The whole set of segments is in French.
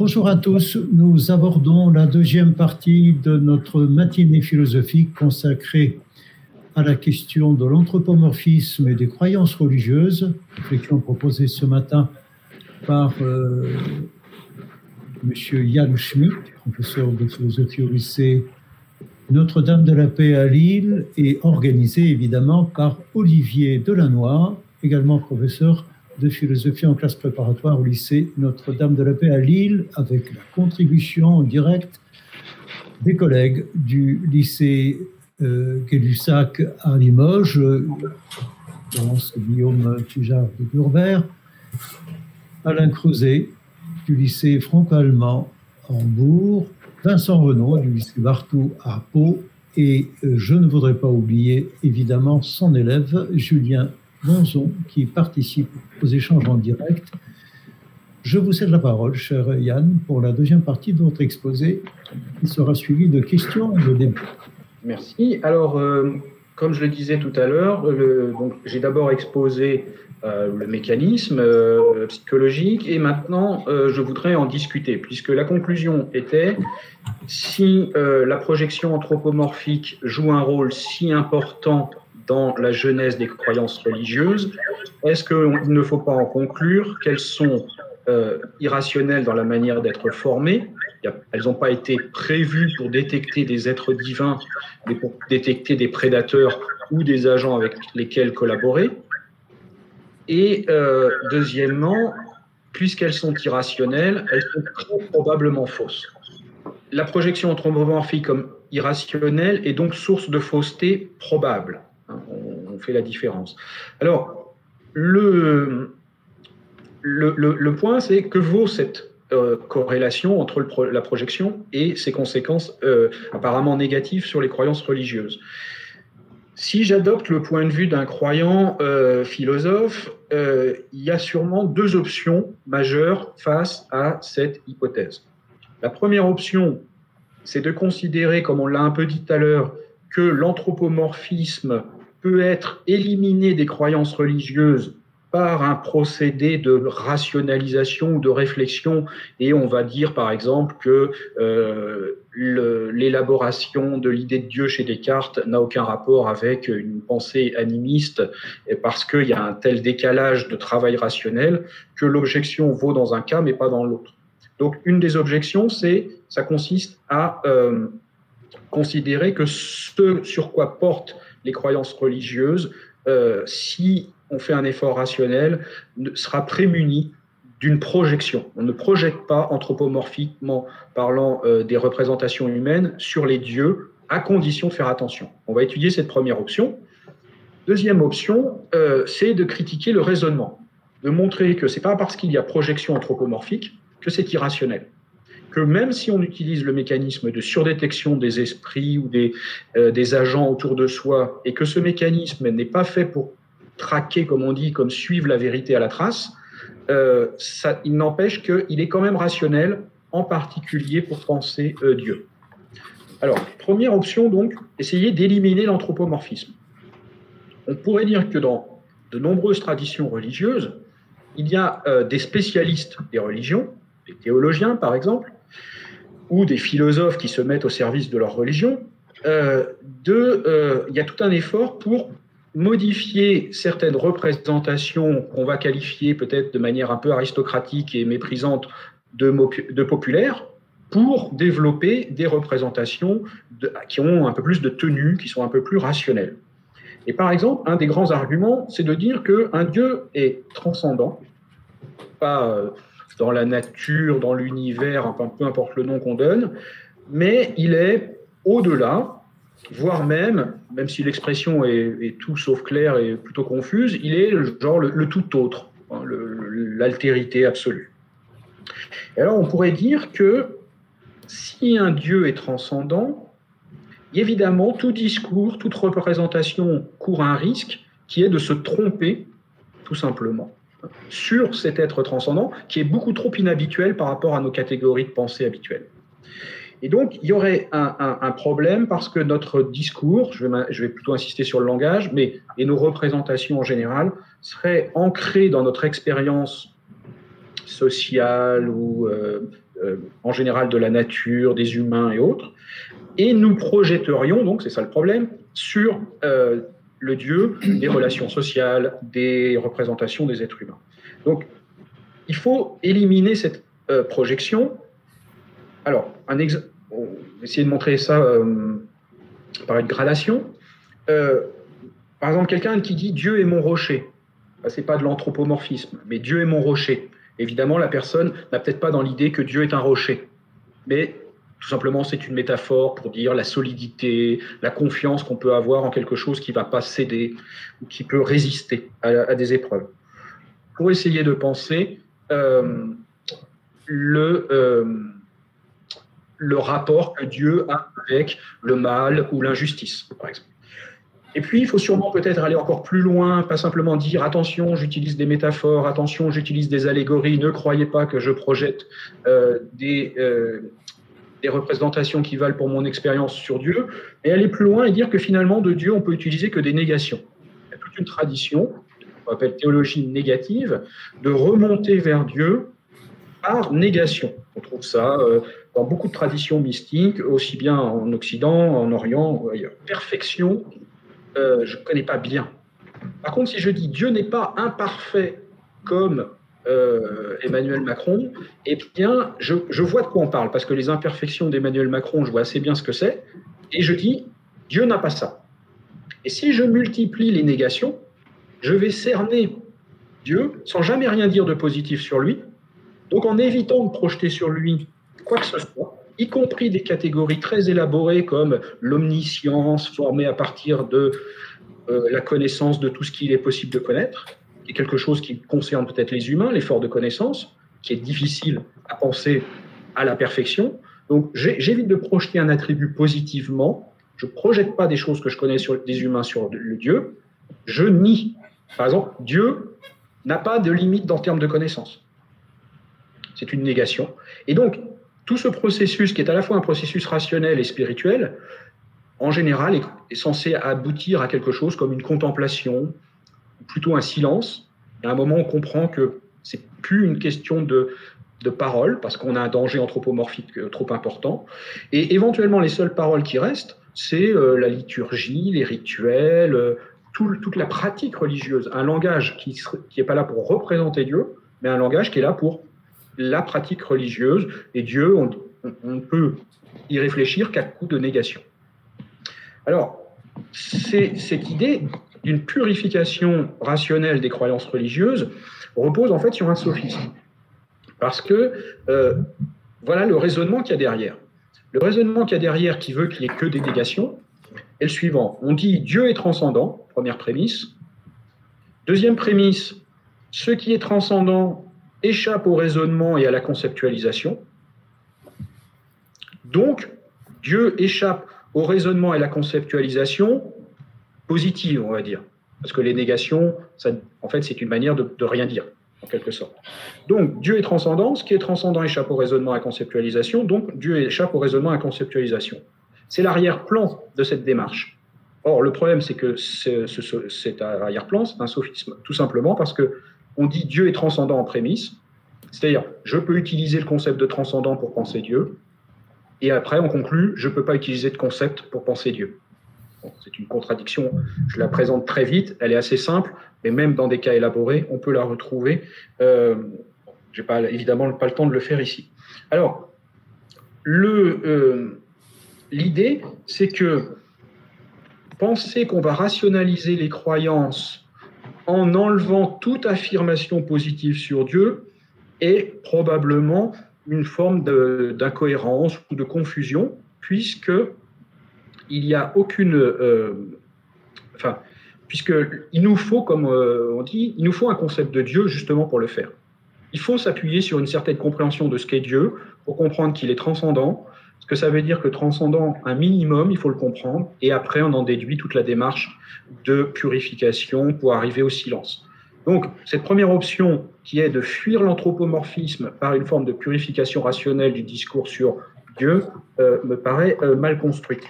Bonjour à tous. Nous abordons la deuxième partie de notre matinée philosophique consacrée à la question de l'anthropomorphisme et des croyances religieuses, réflexion proposée ce matin par euh, M. Jan Schmidt, professeur de philosophie au lycée Notre-Dame de la Paix à Lille, et organisée évidemment par Olivier Delannoy, également professeur de philosophie en classe préparatoire au lycée Notre-Dame de la Paix à Lille, avec la contribution directe des collègues du lycée euh, Gay-Lussac à Limoges, Guillaume Tujard de Burvert, Alain Creuset du lycée franco-allemand à Hambourg, Vincent Renaud du lycée Bartou à Pau, et euh, je ne voudrais pas oublier évidemment son élève Julien Monzon qui participe aux échanges en direct. Je vous cède la parole, cher Yann, pour la deuxième partie de votre exposé, qui sera suivie de questions et de débats. Merci. Alors, euh, comme je le disais tout à l'heure, j'ai d'abord exposé euh, le mécanisme euh, psychologique et maintenant je voudrais en discuter, puisque la conclusion était si la projection anthropomorphique joue un rôle si important dans la genèse des croyances religieuses, est-ce qu'il ne faut pas en conclure qu'elles sont irrationnelles dans la manière d'être formées? Elles n'ont pas été prévues pour détecter des êtres divins, mais pour détecter des prédateurs ou des agents avec lesquels collaborer. Et euh, deuxièmement, puisqu'elles sont irrationnelles, elles sont très probablement fausses. La projection anthropomorphique comme irrationnelle est donc source de fausseté probable. On, fait la différence. Alors, le point, c'est que vaut cette euh, corrélation entre la projection et ses conséquences euh, apparemment négatives sur les croyances religieuses. Si j'adopte le point de vue d'un croyant euh, philosophe, il y a sûrement deux options majeures face à cette hypothèse. La première option, c'est de considérer, comme on l'a un peu dit tout à l'heure, que l'anthropomorphisme peut être éliminé des croyances religieuses par un procédé de rationalisation ou de réflexion. Et on va dire, par exemple, que euh, l'élaboration de l'idée de Dieu chez Descartes n'a aucun rapport avec une pensée animiste, parce qu'il y a un tel décalage de travail rationnel que l'objection vaut dans un cas, mais pas dans l'autre. Donc, une des objections, c'est, ça consiste à euh, considérer que ce sur quoi portent les croyances religieuses, euh, si on fait un effort rationnel, sera prémuni d'une projection. On ne projette pas anthropomorphiquement parlant euh, des représentations humaines sur les dieux, à condition de faire attention. On va étudier cette première option. Deuxième option, euh, c'est de critiquer le raisonnement, de montrer que c'est pas parce qu'il y a projection anthropomorphique que c'est irrationnel. Que même si on utilise le mécanisme de surdétection des esprits ou des, euh, des agents autour de soi, et que ce mécanisme n'est pas fait pour traquer, comme on dit, comme suivre la vérité à la trace, euh, ça, il n'empêche qu'il est quand même rationnel, en particulier pour penser euh, Dieu. Alors, première option, donc, essayer d'éliminer l'anthropomorphisme. On pourrait dire que dans de nombreuses traditions religieuses, il y a des spécialistes des religions, des théologiens par exemple, ou des philosophes qui se mettent au service de leur religion. de, il y a tout un effort pour modifier certaines représentations qu'on va qualifier peut-être de manière un peu aristocratique et méprisante de, de populaires pour développer des représentations qui ont un peu plus de tenue, qui sont un peu plus rationnelles. Et par exemple, un des grands arguments, c'est de dire qu'un Dieu est transcendant, pas euh, dans la nature, dans l'univers, peu importe le nom qu'on donne, mais il est au-delà, voire même, même si l'expression est, tout sauf claire et plutôt confuse, il est genre le, tout autre, hein, l'altérité absolue. Alors on pourrait dire que si un Dieu est transcendant, évidemment tout discours, toute représentation court un risque qui est de se tromper, tout simplement, sur cet être transcendant qui est beaucoup trop inhabituel par rapport à nos catégories de pensée habituelles. Et donc, il y aurait un, problème parce que notre discours, je vais, plutôt insister sur le langage, mais et nos représentations en général, seraient ancrées dans notre expérience sociale ou euh, en général de la nature, des humains et autres, et nous projetterions, donc c'est ça le problème, sur le Dieu des relations sociales, des représentations des êtres humains. Donc, il faut éliminer cette projection. Alors, un exemple, on va essayer de montrer ça par une gradation. par exemple, quelqu'un qui dit Dieu est mon rocher c'est pas de l'anthropomorphisme, mais Dieu est mon rocher. Évidemment, la personne n'a peut-être pas dans l'idée que Dieu est un rocher, mais tout simplement, c'est une métaphore pour dire la solidité, la confiance qu'on peut avoir en quelque chose qui ne va pas céder ou qui peut résister à, des épreuves. Pour essayer de penser euh, le, euh, le rapport que Dieu a avec le mal ou l'injustice, par exemple. Et puis, il faut sûrement peut-être aller encore plus loin, pas simplement dire attention, j'utilise des métaphores, attention, j'utilise des allégories, ne croyez pas que je projette euh, des, des représentations qui valent pour mon expérience sur Dieu, mais aller plus loin et dire que finalement, de Dieu, on peut utiliser que des négations. Il y a toute une tradition, qu'on appelle théologie négative, de remonter vers Dieu par négation. On trouve ça euh, dans beaucoup de traditions mystiques, aussi bien en Occident, en Orient, ailleurs. Perfection euh, je ne connais pas bien. Par contre, si je dis Dieu n'est pas imparfait comme euh, Emmanuel Macron, eh bien, je, vois de quoi on parle, parce que les imperfections d'Emmanuel Macron, je vois assez bien ce que c'est, et je dis Dieu n'a pas ça. Et si je multiplie les négations, je vais cerner Dieu sans jamais rien dire de positif sur lui, donc en évitant de projeter sur lui quoi que ce soit, y compris des catégories très élaborées comme l'omniscience formée à partir de euh, la connaissance de tout ce qu'il est possible de connaître, est quelque chose qui concerne peut-être les humains, l'effort de connaissance, qui est difficile à penser à la perfection. Donc j'évite de projeter un attribut positivement, je ne projette pas des choses que je connais sur des humains sur le Dieu, je nie. Par exemple, Dieu n'a pas de limite en termes de connaissance. C'est une négation. Et donc, tout ce processus, qui est à la fois un processus rationnel et spirituel, en général, est, censé aboutir à quelque chose comme une contemplation, plutôt un silence. À un moment, on comprend que c'est plus une question de, de parole, parce qu'on a un danger anthropomorphique euh, trop important. Et éventuellement, les seules paroles qui restent, c'est euh, la liturgie, les rituels, euh, toute la pratique religieuse. Un langage qui n'est pas là pour représenter Dieu, mais un langage qui est là pour la pratique religieuse. Et Dieu, on, on peut y réfléchir qu'à coup de négation. Alors, cette idée d'une purification rationnelle des croyances religieuses repose en fait sur un sophisme. Parce que euh, voilà le raisonnement qu'il y a derrière. Le raisonnement qu'il y a derrière qui veut qu'il n'y ait que des négations est le suivant. On dit Dieu est transcendant, première prémisse. Deuxième prémisse, ce qui est transcendant échappe au raisonnement et à la conceptualisation. Donc, Dieu échappe au raisonnement et à la conceptualisation positive, on va dire. Parce que les négations, ça, en fait, c'est une manière de, rien dire, en quelque sorte. Donc, Dieu est transcendant. Ce qui est transcendant échappe au raisonnement et à conceptualisation. Donc, Dieu échappe au raisonnement et à conceptualisation. C'est l'arrière-plan de cette démarche. Or, le problème, c'est que cet arrière-plan, c'est un sophisme. Tout simplement parce que on dit Dieu est transcendant en prémisse, c'est-à-dire je peux utiliser le concept de transcendant pour penser Dieu, et après on conclut je ne peux pas utiliser de concept pour penser Dieu. C'est une contradiction, je la présente très vite, elle est assez simple, mais même dans des cas élaborés, on peut la retrouver. Euh, je n'ai pas, évidemment pas le temps de le faire ici. Alors, euh, l'idée, c'est que penser qu'on va rationaliser les croyances en enlevant toute affirmation positive sur Dieu est probablement une forme d'incohérence ou de confusion, puisque il n'y a aucune, euh, enfin, puisque il nous faut, comme euh, on dit, il nous faut un concept de Dieu justement pour le faire. Il faut s'appuyer sur une certaine compréhension de ce qu'est Dieu pour comprendre qu'il est transcendant, ce que ça veut dire que transcendant un minimum, il faut le comprendre, et après on en déduit toute la démarche de purification pour arriver au silence. Donc cette première option qui est de fuir l'anthropomorphisme par une forme de purification rationnelle du discours sur Dieu euh, me paraît mal construite.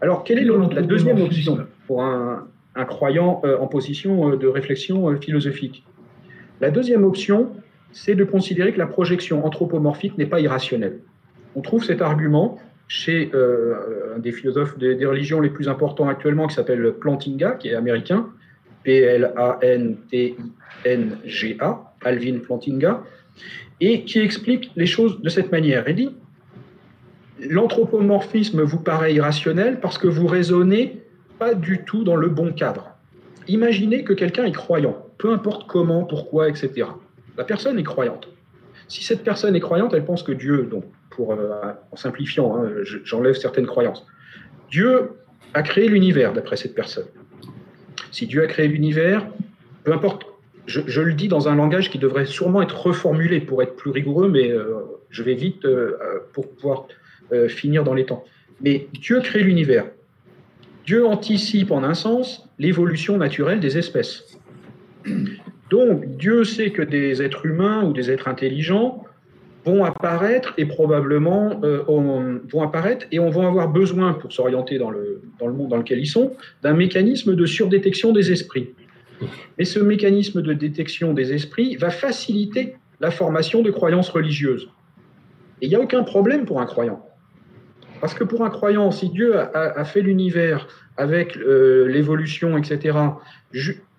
Alors quelle est la deuxième option pour un, croyant euh, en position de réflexion philosophique? La deuxième option, c'est de considérer que la projection anthropomorphique n'est pas irrationnelle. On trouve cet argument chez euh, un des philosophes des, religions les plus importants actuellement, qui s'appelle Plantinga, qui est américain, P-L-A-N-T-I-N-G-A, Alvin Plantinga, et qui explique les choses de cette manière. Il dit L'anthropomorphisme vous paraît irrationnel parce que vous raisonnez pas du tout dans le bon cadre. Imaginez que quelqu'un est croyant, peu importe comment, pourquoi, etc. La personne est croyante. Si cette personne est croyante, elle pense que Dieu, donc pour, euh, en simplifiant, hein, j'enlève certaines croyances, Dieu a créé l'univers d'après cette personne. Si Dieu a créé l'univers, peu importe, je, le dis dans un langage qui devrait sûrement être reformulé pour être plus rigoureux, mais euh, je vais vite euh, pour pouvoir finir dans les temps. Mais Dieu crée l'univers. Dieu anticipe en un sens l'évolution naturelle des espèces. Donc, Dieu sait que des êtres humains ou des êtres intelligents vont apparaître et probablement euh, vont apparaître et on va avoir besoin pour s'orienter dans le, dans le monde dans lequel ils sont d'un mécanisme de surdétection des esprits. Et ce mécanisme de détection des esprits va faciliter la formation de croyances religieuses. Et il n'y a aucun problème pour un croyant. Parce que pour un croyant, si Dieu a, fait l'univers avec euh, l'évolution, etc.,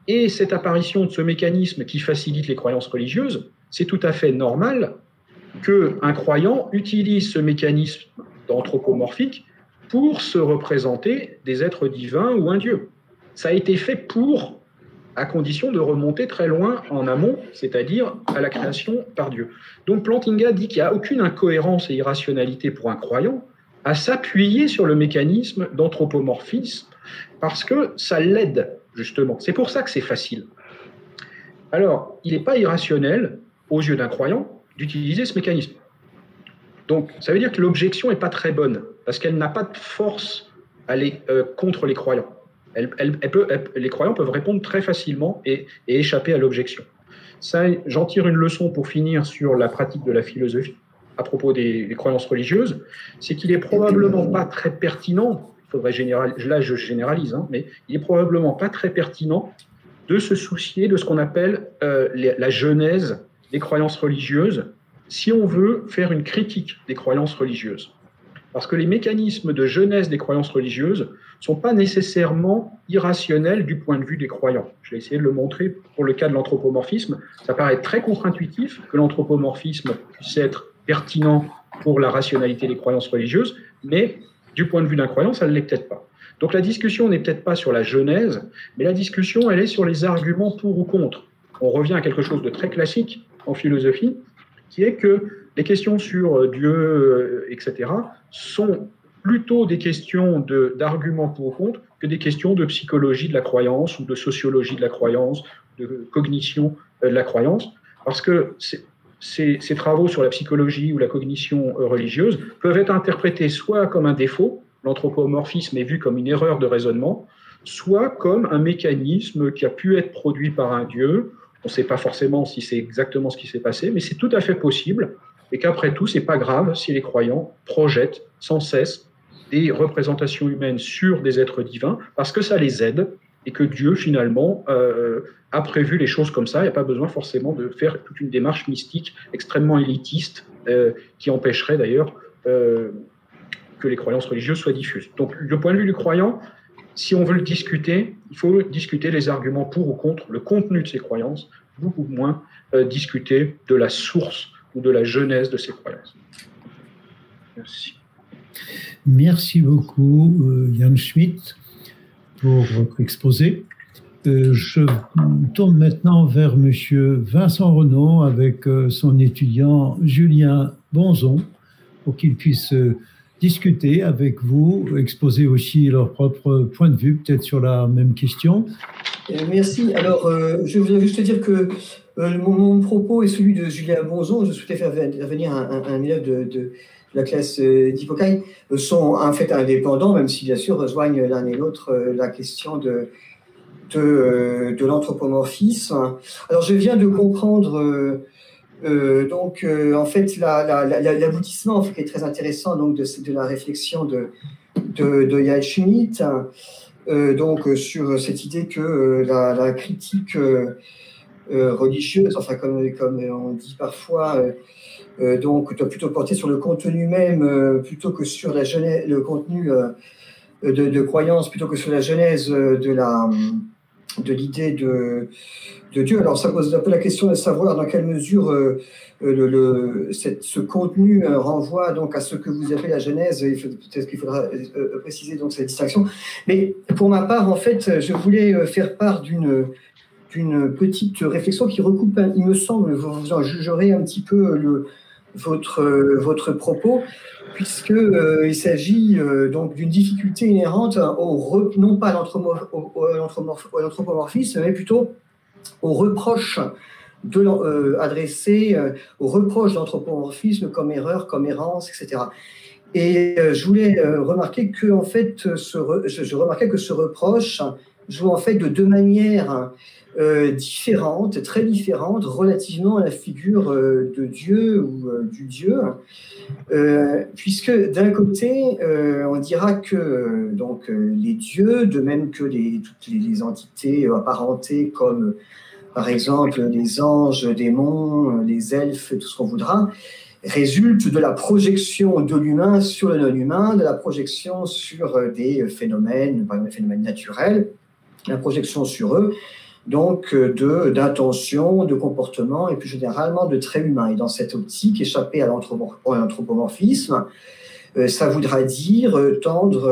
et cette apparition de ce mécanisme qui facilite les croyances religieuses, c'est tout à fait normal qu'un croyant utilise ce mécanisme anthropomorphique pour se représenter des êtres divins ou un Dieu. Ça a été fait pour, à condition de remonter très loin en amont, c'est-à-dire à la création par Dieu. Donc Plantinga dit qu'il n'y a aucune incohérence et irrationalité pour un croyant à s'appuyer sur le mécanisme d'anthropomorphisme parce que ça l'aide justement. C'est pour ça que c'est facile. Alors, il n'est pas irrationnel, aux yeux d'un croyant, d'utiliser ce mécanisme. Donc, ça veut dire que l'objection n'est pas très bonne, parce qu'elle n'a pas de force à euh, contre les croyants. Elle, peut, les croyants peuvent répondre très facilement et, échapper à l'objection. J'en tire une leçon pour finir sur la pratique de la philosophie à propos des, croyances religieuses, c'est qu'il est probablement pas très pertinent faudrait généraliser, là je généralise, hein, mais il est probablement pas très pertinent de se soucier de ce qu'on appelle euh, la genèse des croyances religieuses si on veut faire une critique des croyances religieuses. Parce que les mécanismes de genèse des croyances religieuses sont pas nécessairement irrationnels du point de vue des croyants. Je vais essayer de le montrer pour le cas de l'anthropomorphisme. Ça paraît très contre-intuitif que l'anthropomorphisme puisse être pertinent pour la rationalité des croyances religieuses, mais du point de vue d'un croyant, ça ne l'est peut-être pas. Donc la discussion n'est peut-être pas sur la genèse, mais la discussion, elle est sur les arguments pour ou contre. On revient à quelque chose de très classique en philosophie, qui est que les questions sur euh, Dieu, euh, etc., sont plutôt des questions d'arguments pour ou contre que des questions de psychologie de la croyance ou de sociologie de la croyance, de cognition euh, de la croyance, parce que ces, travaux sur la psychologie ou la cognition euh, religieuse peuvent être interprétés soit comme un défaut, l'anthropomorphisme est vu comme une erreur de raisonnement, soit comme un mécanisme qui a pu être produit par un dieu. On ne sait pas forcément si c'est exactement ce qui s'est passé, mais c'est tout à fait possible, et qu'après tout, c'est pas grave si les croyants projettent sans cesse des représentations humaines sur des êtres divins, parce que ça les aide et que Dieu, finalement, euh, a prévu les choses comme ça. Il n'y a pas besoin forcément de faire toute une démarche mystique extrêmement élitiste euh, qui empêcherait d'ailleurs euh, que les croyances religieuses soient diffuses. Donc, du point de vue du croyant, si on veut le discuter, il faut discuter les arguments pour ou contre le contenu de ces croyances, beaucoup moins discuter de la source ou de la genèse de ces croyances. Merci. Merci beaucoup, Yann Schmitt pour votre exposé. Euh, je tourne maintenant vers Monsieur Vincent Renaud avec euh, son étudiant Julien Bonzon pour qu'ils puissent euh, discuter avec vous, exposer aussi leur propre point de vue, peut-être sur la même question. Merci. Alors, je voudrais juste dire que mon, propos est celui de Julien Bonzon. Je souhaitais faire venir un élève de la classe euh, d'Hippocaï euh, sont en fait indépendants, même si bien sûr rejoignent l'un et l'autre euh, la question de, de, l'anthropomorphisme. Alors je viens de comprendre donc en fait l'aboutissement la, qui est très intéressant donc de, de la réflexion de, de, de Schmitt, donc sur cette idée que la, critique religieuse, enfin comme, comme on dit parfois, donc doit plutôt porter sur le contenu même plutôt que sur la genèse, le contenu de, de, croyance plutôt que sur la genèse de la de l'idée de, de Dieu. Alors ça pose un peu la question de savoir dans quelle mesure euh, le, ce contenu euh, renvoie donc à ce que vous appelez la Genèse. Peut-être qu'il faudra euh, préciser donc cette distinction. Mais pour ma part, en fait, je voulais faire part d'une d'une petite réflexion qui recoupe, il me semble, vous en jugerez un petit peu le, votre, votre propos, puisque il s'agit donc d'une difficulté inhérente au, non pas à l'anthropomorphisme, mais plutôt au reproche de, euh, adressé euh, aux reproches d'anthropomorphisme comme erreur, comme errance, etc. Et euh, je voulais remarquer que en fait, je, remarquais que ce reproche joue en fait de deux manières différentes, très différentes, relativement à la figure de Dieu ou du Dieu, puisque d'un côté, on dira que donc les dieux, de même que les, toutes les entités apparentées comme par exemple les anges, démons, les elfes, tout ce qu'on voudra, résulte de la projection de l'humain sur le non-humain, de la projection sur euh, des phénomènes, par exemple des phénomènes naturels, la projection sur eux, donc euh, d'intention, de comportement et plus généralement de traits humains. Et dans cette optique, échapper à l'anthropomorphisme, euh, ça voudra dire euh, tendre,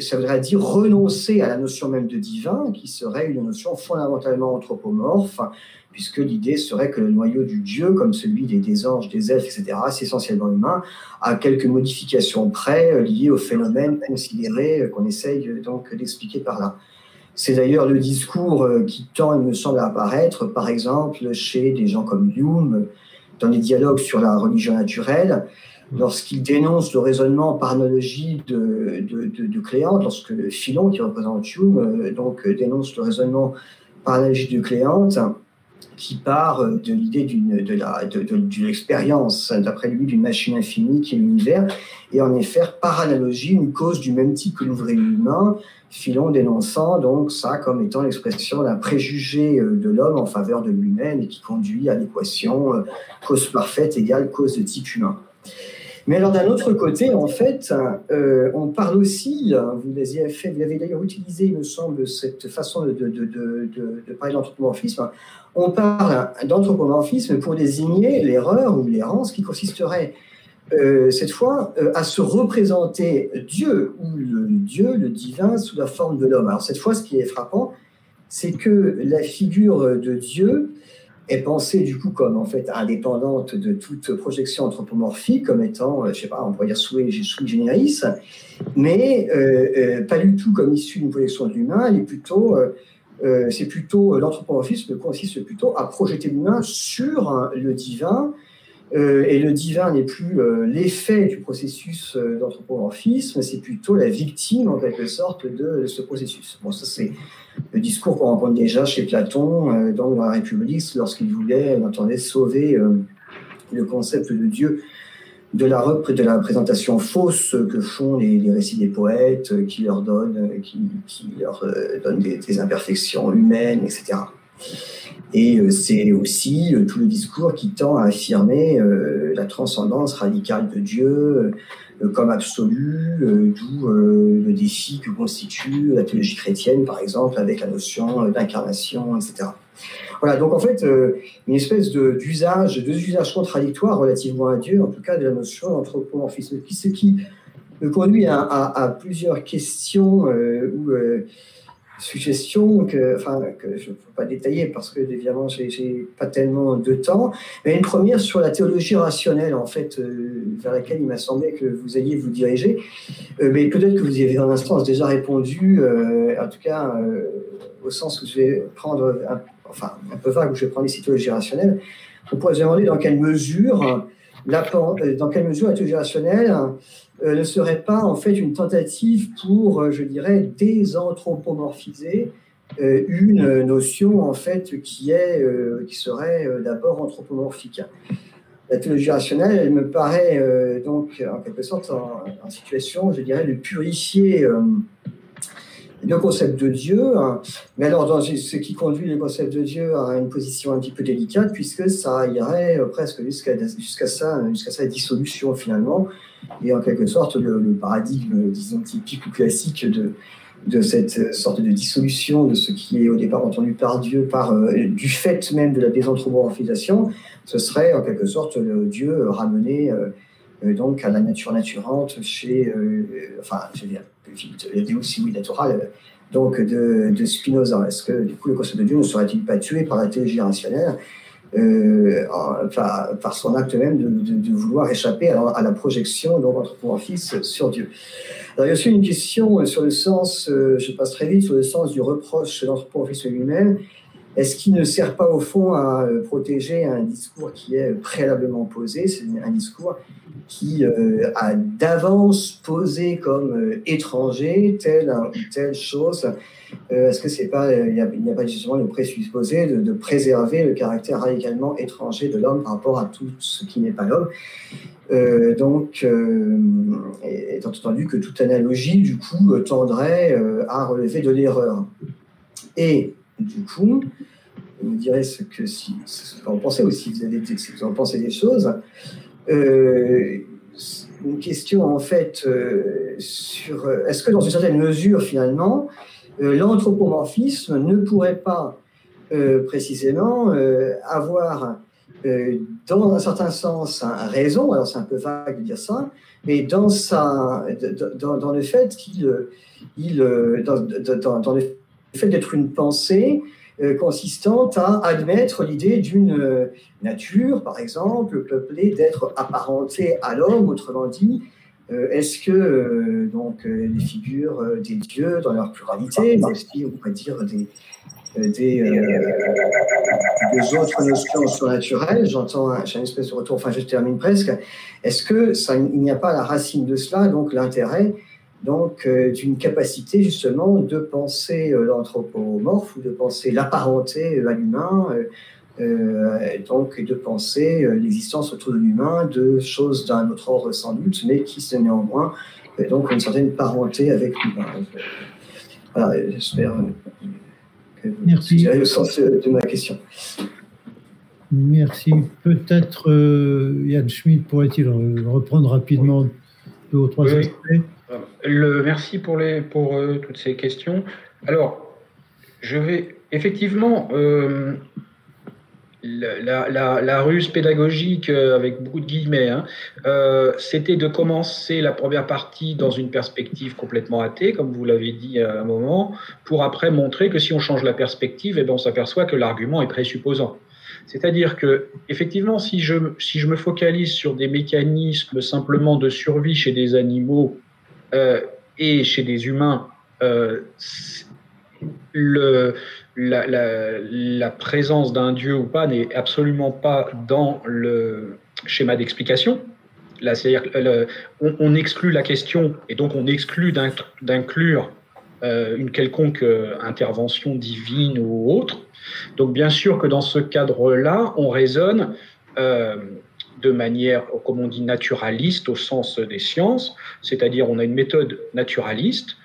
ça voudra dire renoncer à la notion même de divin, qui serait une notion fondamentalement anthropomorphe, puisque l'idée serait que le noyau du Dieu, comme celui des, anges, des elfes, etc., c'est essentiellement humain, à quelques modifications près liées au phénomène considéré qu'on essaye donc d'expliquer par là. C'est d'ailleurs le discours qui tend, il me semble, à apparaître, par exemple, chez des gens comme Hume, dans les dialogues sur la religion naturelle, lorsqu'il dénonce le raisonnement par analogie de, de, lorsque Philon, qui représente Hume, euh, donc, euh, dénonce le raisonnement par analogie de Cléante, qui part euh, de l'idée d'une de la d'une expérience, d'après lui, d'une machine infinie qui est l'univers, et en effet, par analogie, une cause du même type que l'ouvrier humain, Philon dénonçant donc ça comme étant l'expression d'un préjugé de l'homme en faveur de lui-même et qui conduit à l'équation cause parfaite égale cause de type humain. Mais alors d'un autre côté, en fait, euh, on parle aussi, hein, vous l'avez fait, vous avez d'ailleurs utilisé, il me semble, cette façon de parler d'anthropomorphisme. On parle d'anthropomorphisme pour désigner l'erreur ou l'errance qui consisterait euh, cette fois euh, à se représenter Dieu ou le Dieu, le divin, sous la forme de l'homme. Alors cette fois, ce qui est frappant, c'est que la figure de Dieu est pensée du coup comme en fait indépendante de toute projection anthropomorphique, comme étant, euh, je sais pas, on pourrait dire sui, generis, mais euh, euh, pas du tout comme issue d'une projection de l'humain. Elle est plutôt, c'est plutôt l'anthropomorphisme consiste plutôt à projeter l'humain sur le divin. Et le divin n'est plus l'effet du processus d'anthropomorphisme, c'est plutôt la victime en quelque sorte de ce processus. Bon, ça c'est le discours qu'on rencontre déjà chez Platon euh, dans la République lorsqu'il voulait, on entendait sauver euh, le concept de Dieu de la, représentation fausse que font les, récits des poètes euh, qui, leur donnent des, imperfections humaines, etc. Et c'est aussi tout le discours qui tend à affirmer la transcendance radicale de Dieu, euh, comme absolu, euh, d'où euh, le défi que constitue la théologie chrétienne, par exemple, avec la notion d'incarnation, etc. Voilà, donc en fait, une espèce d'usage, de, deux usages contradictoires relativement à Dieu, en tout cas de la notion d'anthropomorphisme, ce qui me conduit à, à, plusieurs questions où suggestions que, enfin, que je ne peux pas détailler parce que évidemment j'ai pas tellement de temps. Mais une première sur la théologie rationnelle en fait euh, vers laquelle il m'a semblé que vous alliez vous diriger. Euh, mais peut-être que vous y avez en instance déjà répondu, euh, en tout cas au sens où je vais prendre, enfin un peu vague où je vais prendre les théologies rationnelles. On pourrait se demander dans quelle mesure la, dans quelle mesure la théologie rationnelle euh, ne serait pas en fait une tentative pour, euh, je dirais, désanthropomorphiser euh, une notion en fait qui est qui serait d'abord anthropomorphique. La théologie rationnelle, elle me paraît donc en quelque sorte en, situation, je dirais, de purifier le concept de Dieu, hein. mais alors dans ce qui conduit le concept de Dieu à une position un petit peu délicate, puisque ça irait euh, presque jusqu'à jusqu'à ça, jusqu'à sa dissolution finalement, et en quelque sorte le, paradigme, disons, typique ou classique de, de cette sorte de dissolution de ce qui est au départ entendu par Dieu, par, euh, du fait même de la désanthropomorphisation, ce serait en quelque sorte le Dieu ramené euh, donc à la nature naturante chez, enfin, je veux dire, Deus simul natural, donc de, Spinoza. Est-ce que du coup le concept de Dieu ne serait-il pas tué par la théologie rationnelle euh, par son acte même de, vouloir échapper à, la projection de fils sur Dieu? Alors, il y a aussi une question sur le sens, euh, je passe très vite, sur le sens du reproche de l'anthropomorphisme lui-même. Est-ce qu'il ne sert pas au fond à euh, protéger un discours qui est préalablement posé? C'est un discours qui euh, a d'avance posé comme euh, étranger telle ou telle chose. Est-ce que c'est pas il n'y a, pas justement le présupposé de, de, préserver le caractère radicalement étranger de l'homme par rapport à tout ce qui n'est pas l'homme? Donc, étant entendu que toute analogie du coup tendrait à relever de l'erreur. Et du coup, vous me direz ce que, si, ce que vous en pensez aussi, vous avez, si vous en pensez des choses. Euh, une question en fait euh, sur euh, est-ce que dans une certaine mesure finalement l'anthropomorphisme ne pourrait pas précisément avoir dans un certain sens un raison, alors c'est un peu vague de dire ça, mais dans, sa, dans, dans le fait qu'il il, dans, dans, fait d'être une pensée euh, consistante à admettre l'idée d'une euh, nature, par exemple, peuplée d'être apparentée à l'homme, autrement dit, euh, est-ce que donc les figures des dieux dans leur pluralité, mais aussi on pourrait dire des autres notions surnaturelles, j'entends j'ai une espèce de retour, enfin je termine presque, est-ce que ça, il n'y a pas la racine de cela, donc l'intérêt donc euh, d'une capacité justement de penser euh, l'anthropomorphe ou de penser l'apparenté à l'humain, euh, donc de penser l'existence autour de l'humain de choses d'un autre ordre sans doute, mais qui se néanmoins donc une certaine parenté avec l'humain. Voilà, j'espère que vous avez le sens de ma question. Merci. Peut-être Yann Schmidt pourrait-il reprendre rapidement deux ou trois aspects? Merci pour, euh, toutes ces questions. Alors, je vais effectivement, euh, la, ruse pédagogique, euh, avec beaucoup de guillemets, hein, c'était de commencer la première partie dans une perspective complètement athée, comme vous l'avez dit à un moment, pour après montrer que si on change la perspective, eh ben, on s'aperçoit que l'argument est présupposant. C'est-à-dire que, effectivement, si je me focalise sur des mécanismes simplement de survie chez des animaux euh, et chez des humains, euh, la, présence d'un dieu ou pas n'est absolument pas dans le schéma d'explication. Là, c'est-à-dire on, on, exclut la question et donc on exclut d'inclure euh, une quelconque intervention divine ou autre. Donc bien sûr que dans ce cadre-là, on raisonne euh, de manière, comme on dit, naturaliste au sens des sciences, c'est-à-dire on a une méthode naturaliste,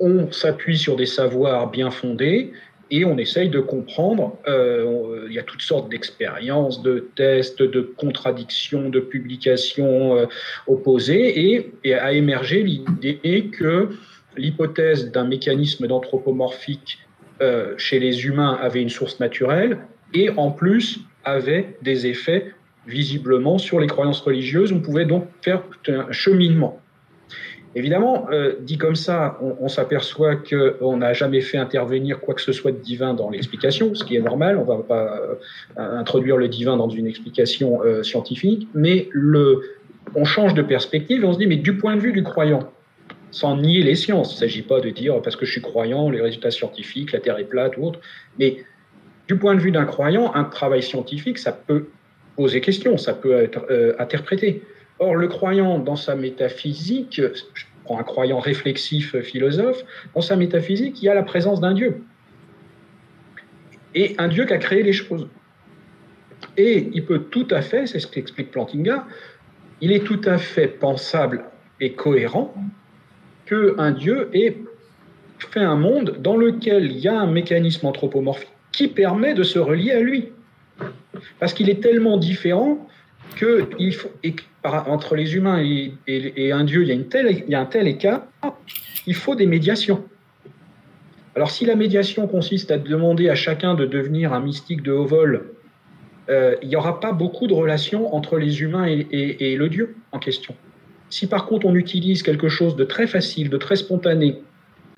on s'appuie sur des savoirs bien fondés et on essaye de comprendre. Euh, il y a toutes sortes d'expériences, de tests, de contradictions, de publications euh, opposées et, a émergé l'idée que l'hypothèse d'un mécanisme d'anthropomorphique euh, chez les humains avait une source naturelle et en plus avait des effets visiblement sur les croyances religieuses. On pouvait donc faire un cheminement. Évidemment, euh, dit comme ça, on, s'aperçoit qu'on n'a jamais fait intervenir quoi que ce soit de divin dans l'explication, ce qui est normal. On ne va pas euh, introduire le divin dans une explication euh, scientifique, mais on change de perspective et on se dit, mais du point de vue du croyant, sans nier les sciences, il ne s'agit pas de dire parce que je suis croyant, les résultats scientifiques, la Terre est plate ou autre, mais du point de vue d'un croyant, un travail scientifique, ça peut poser question, ça peut être euh, interprété. Or, le croyant, dans sa métaphysique, je prends un croyant réflexif euh, philosophe, dans sa métaphysique, il y a la présence d'un Dieu. Et un Dieu qui a créé les choses. Et il peut tout à fait, c'est ce qu'explique Plantinga, il est tout à fait pensable et cohérent qu'un Dieu ait fait un monde dans lequel il y a un mécanisme anthropomorphique qui permet de se relier à lui. Parce qu'il est tellement différent que entre les humains et, un dieu, il y, a une telle, il y a un tel écart, il faut des médiations. Alors si la médiation consiste à demander à chacun de devenir un mystique de haut vol, euh, il n'y aura pas beaucoup de relations entre les humains et, le Dieu en question. Si par contre on utilise quelque chose de très facile, de très spontané,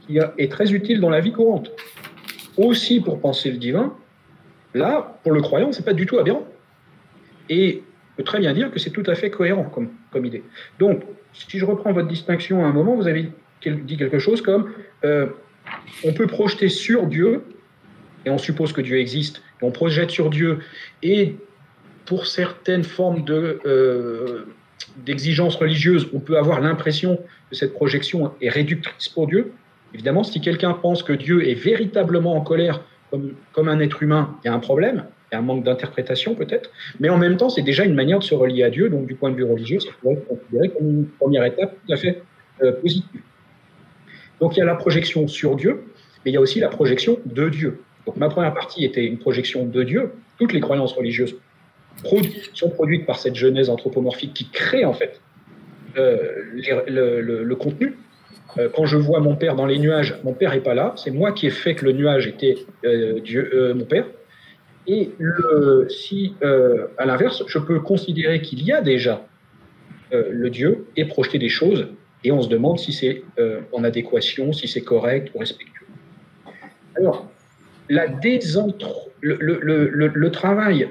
qui est très utile dans la vie courante, aussi pour penser le divin, là, pour le croyant, c'est pas du tout aberrant. Et on peut très bien dire que c'est tout à fait cohérent comme, idée. Donc, si je reprends votre distinction à un moment, vous avez dit quelque chose comme euh, on peut projeter sur Dieu, et on suppose que Dieu existe, et on projette sur Dieu, et pour certaines formes de, euh, d'exigences religieuses, on peut avoir l'impression que cette projection est réductrice pour Dieu. Évidemment, si quelqu'un pense que Dieu est véritablement en colère comme, un être humain, il y a un problème, il y a un manque d'interprétation peut-être, mais en même temps, c'est déjà une manière de se relier à Dieu, donc du point de vue religieux, ça pourrait être considéré comme une première étape tout à fait euh, positive. Donc il y a la projection sur Dieu, mais il y a aussi la projection de Dieu. Donc ma première partie était une projection de Dieu. Toutes les croyances religieuses sont produites par cette genèse anthropomorphique qui crée en fait euh, le, contenu. Euh, quand je vois mon père dans les nuages, mon père n'est pas là. C'est moi qui ai fait que le nuage était euh, Dieu, mon père. Et si, à l'inverse, je peux considérer qu'il y a déjà le Dieu et projeter des choses et on se demande si c'est euh, en adéquation, si c'est correct ou respectueux. Alors, la le, travail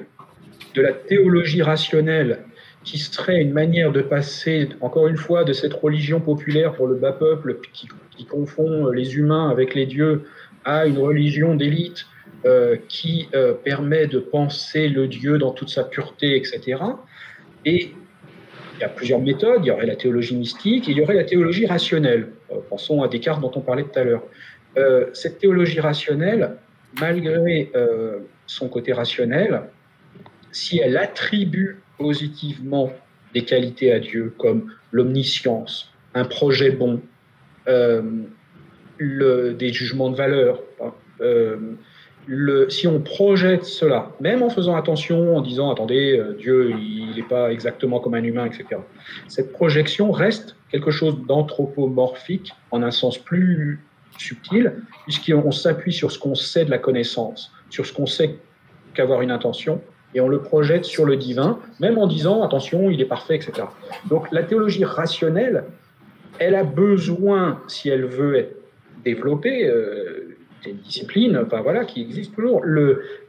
de la théologie rationnelle, qui serait une manière de passer, encore une fois, de cette religion populaire pour le bas peuple qui, confond les humains avec les dieux, à une religion d'élite euh, qui euh, permet de penser le Dieu dans toute sa pureté, etc. Et il y a plusieurs méthodes. Il y aurait la théologie mystique et il y aurait la théologie rationnelle. Euh, pensons à Descartes dont on parlait tout à l'heure. Euh, cette théologie rationnelle, malgré euh, son côté rationnel, si elle attribue positivement des qualités à Dieu comme l'omniscience, un projet bon, le, des jugements de valeur, hein, si on projette cela, même en faisant attention, en disant attendez, euh, Dieu, il n'est pas exactement comme un humain, etc. Cette projection reste quelque chose d'anthropomorphique en un sens plus subtil, puisqu'on s'appuie sur ce qu'on sait de la connaissance, sur ce qu'on sait qu'avoir une intention, et on le projette sur le divin, même en disant attention, il est parfait, etc. Donc la théologie rationnelle, elle a besoin, si elle veut être développée, euh, c'est une discipline enfin, voilà, qui existe toujours.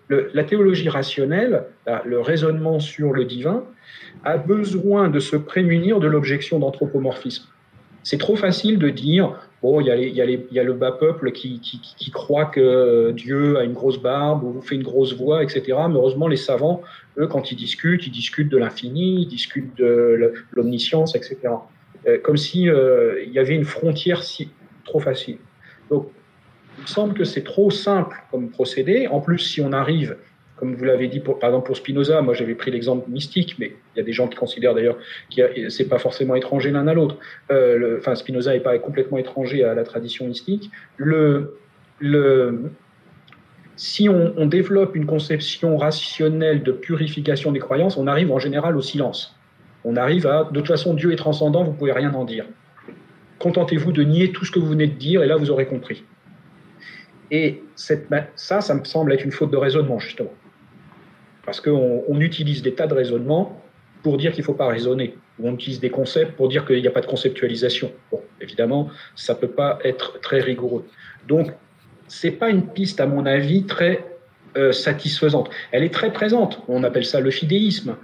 La théologie rationnelle, le raisonnement sur le divin, a besoin de se prémunir de l'objection d'anthropomorphisme. C'est trop facile de dire, bon, il y, a le bas peuple qui, croit que Dieu a une grosse barbe ou fait une grosse voix, etc. Mais heureusement, les savants, eux, quand ils discutent, ils discutent de l'infini, ils discutent de l'omniscience, etc. Euh, comme si euh, il y avait une frontière si, trop facile. Donc, il me semble que c'est trop simple comme procédé. En plus, si on arrive, comme vous l'avez dit, pour, par exemple pour Spinoza, moi j'avais pris l'exemple mystique, mais il y a des gens qui considèrent d'ailleurs que c'est pas forcément étranger l'un à l'autre. Euh, Spinoza n'est pas complètement étranger à la tradition mystique. Si on, développe une conception rationnelle de purification des croyances, on arrive en général au silence. On arrive à, de toute façon, Dieu est transcendant, vous pouvez rien en dire. Contentez-vous de nier tout ce que vous venez de dire, et là vous aurez compris. Et ça, ça me semble être une faute de raisonnement, justement. Parce qu'on on utilise des tas de raisonnements pour dire qu'il ne faut pas raisonner. Ou on utilise des concepts pour dire qu'il n'y a pas de conceptualisation. Bon, évidemment, ça ne peut pas être très rigoureux. Donc, ce n'est pas une piste, à mon avis, très euh, satisfaisante. Elle est très présente. On appelle ça le fidéisme.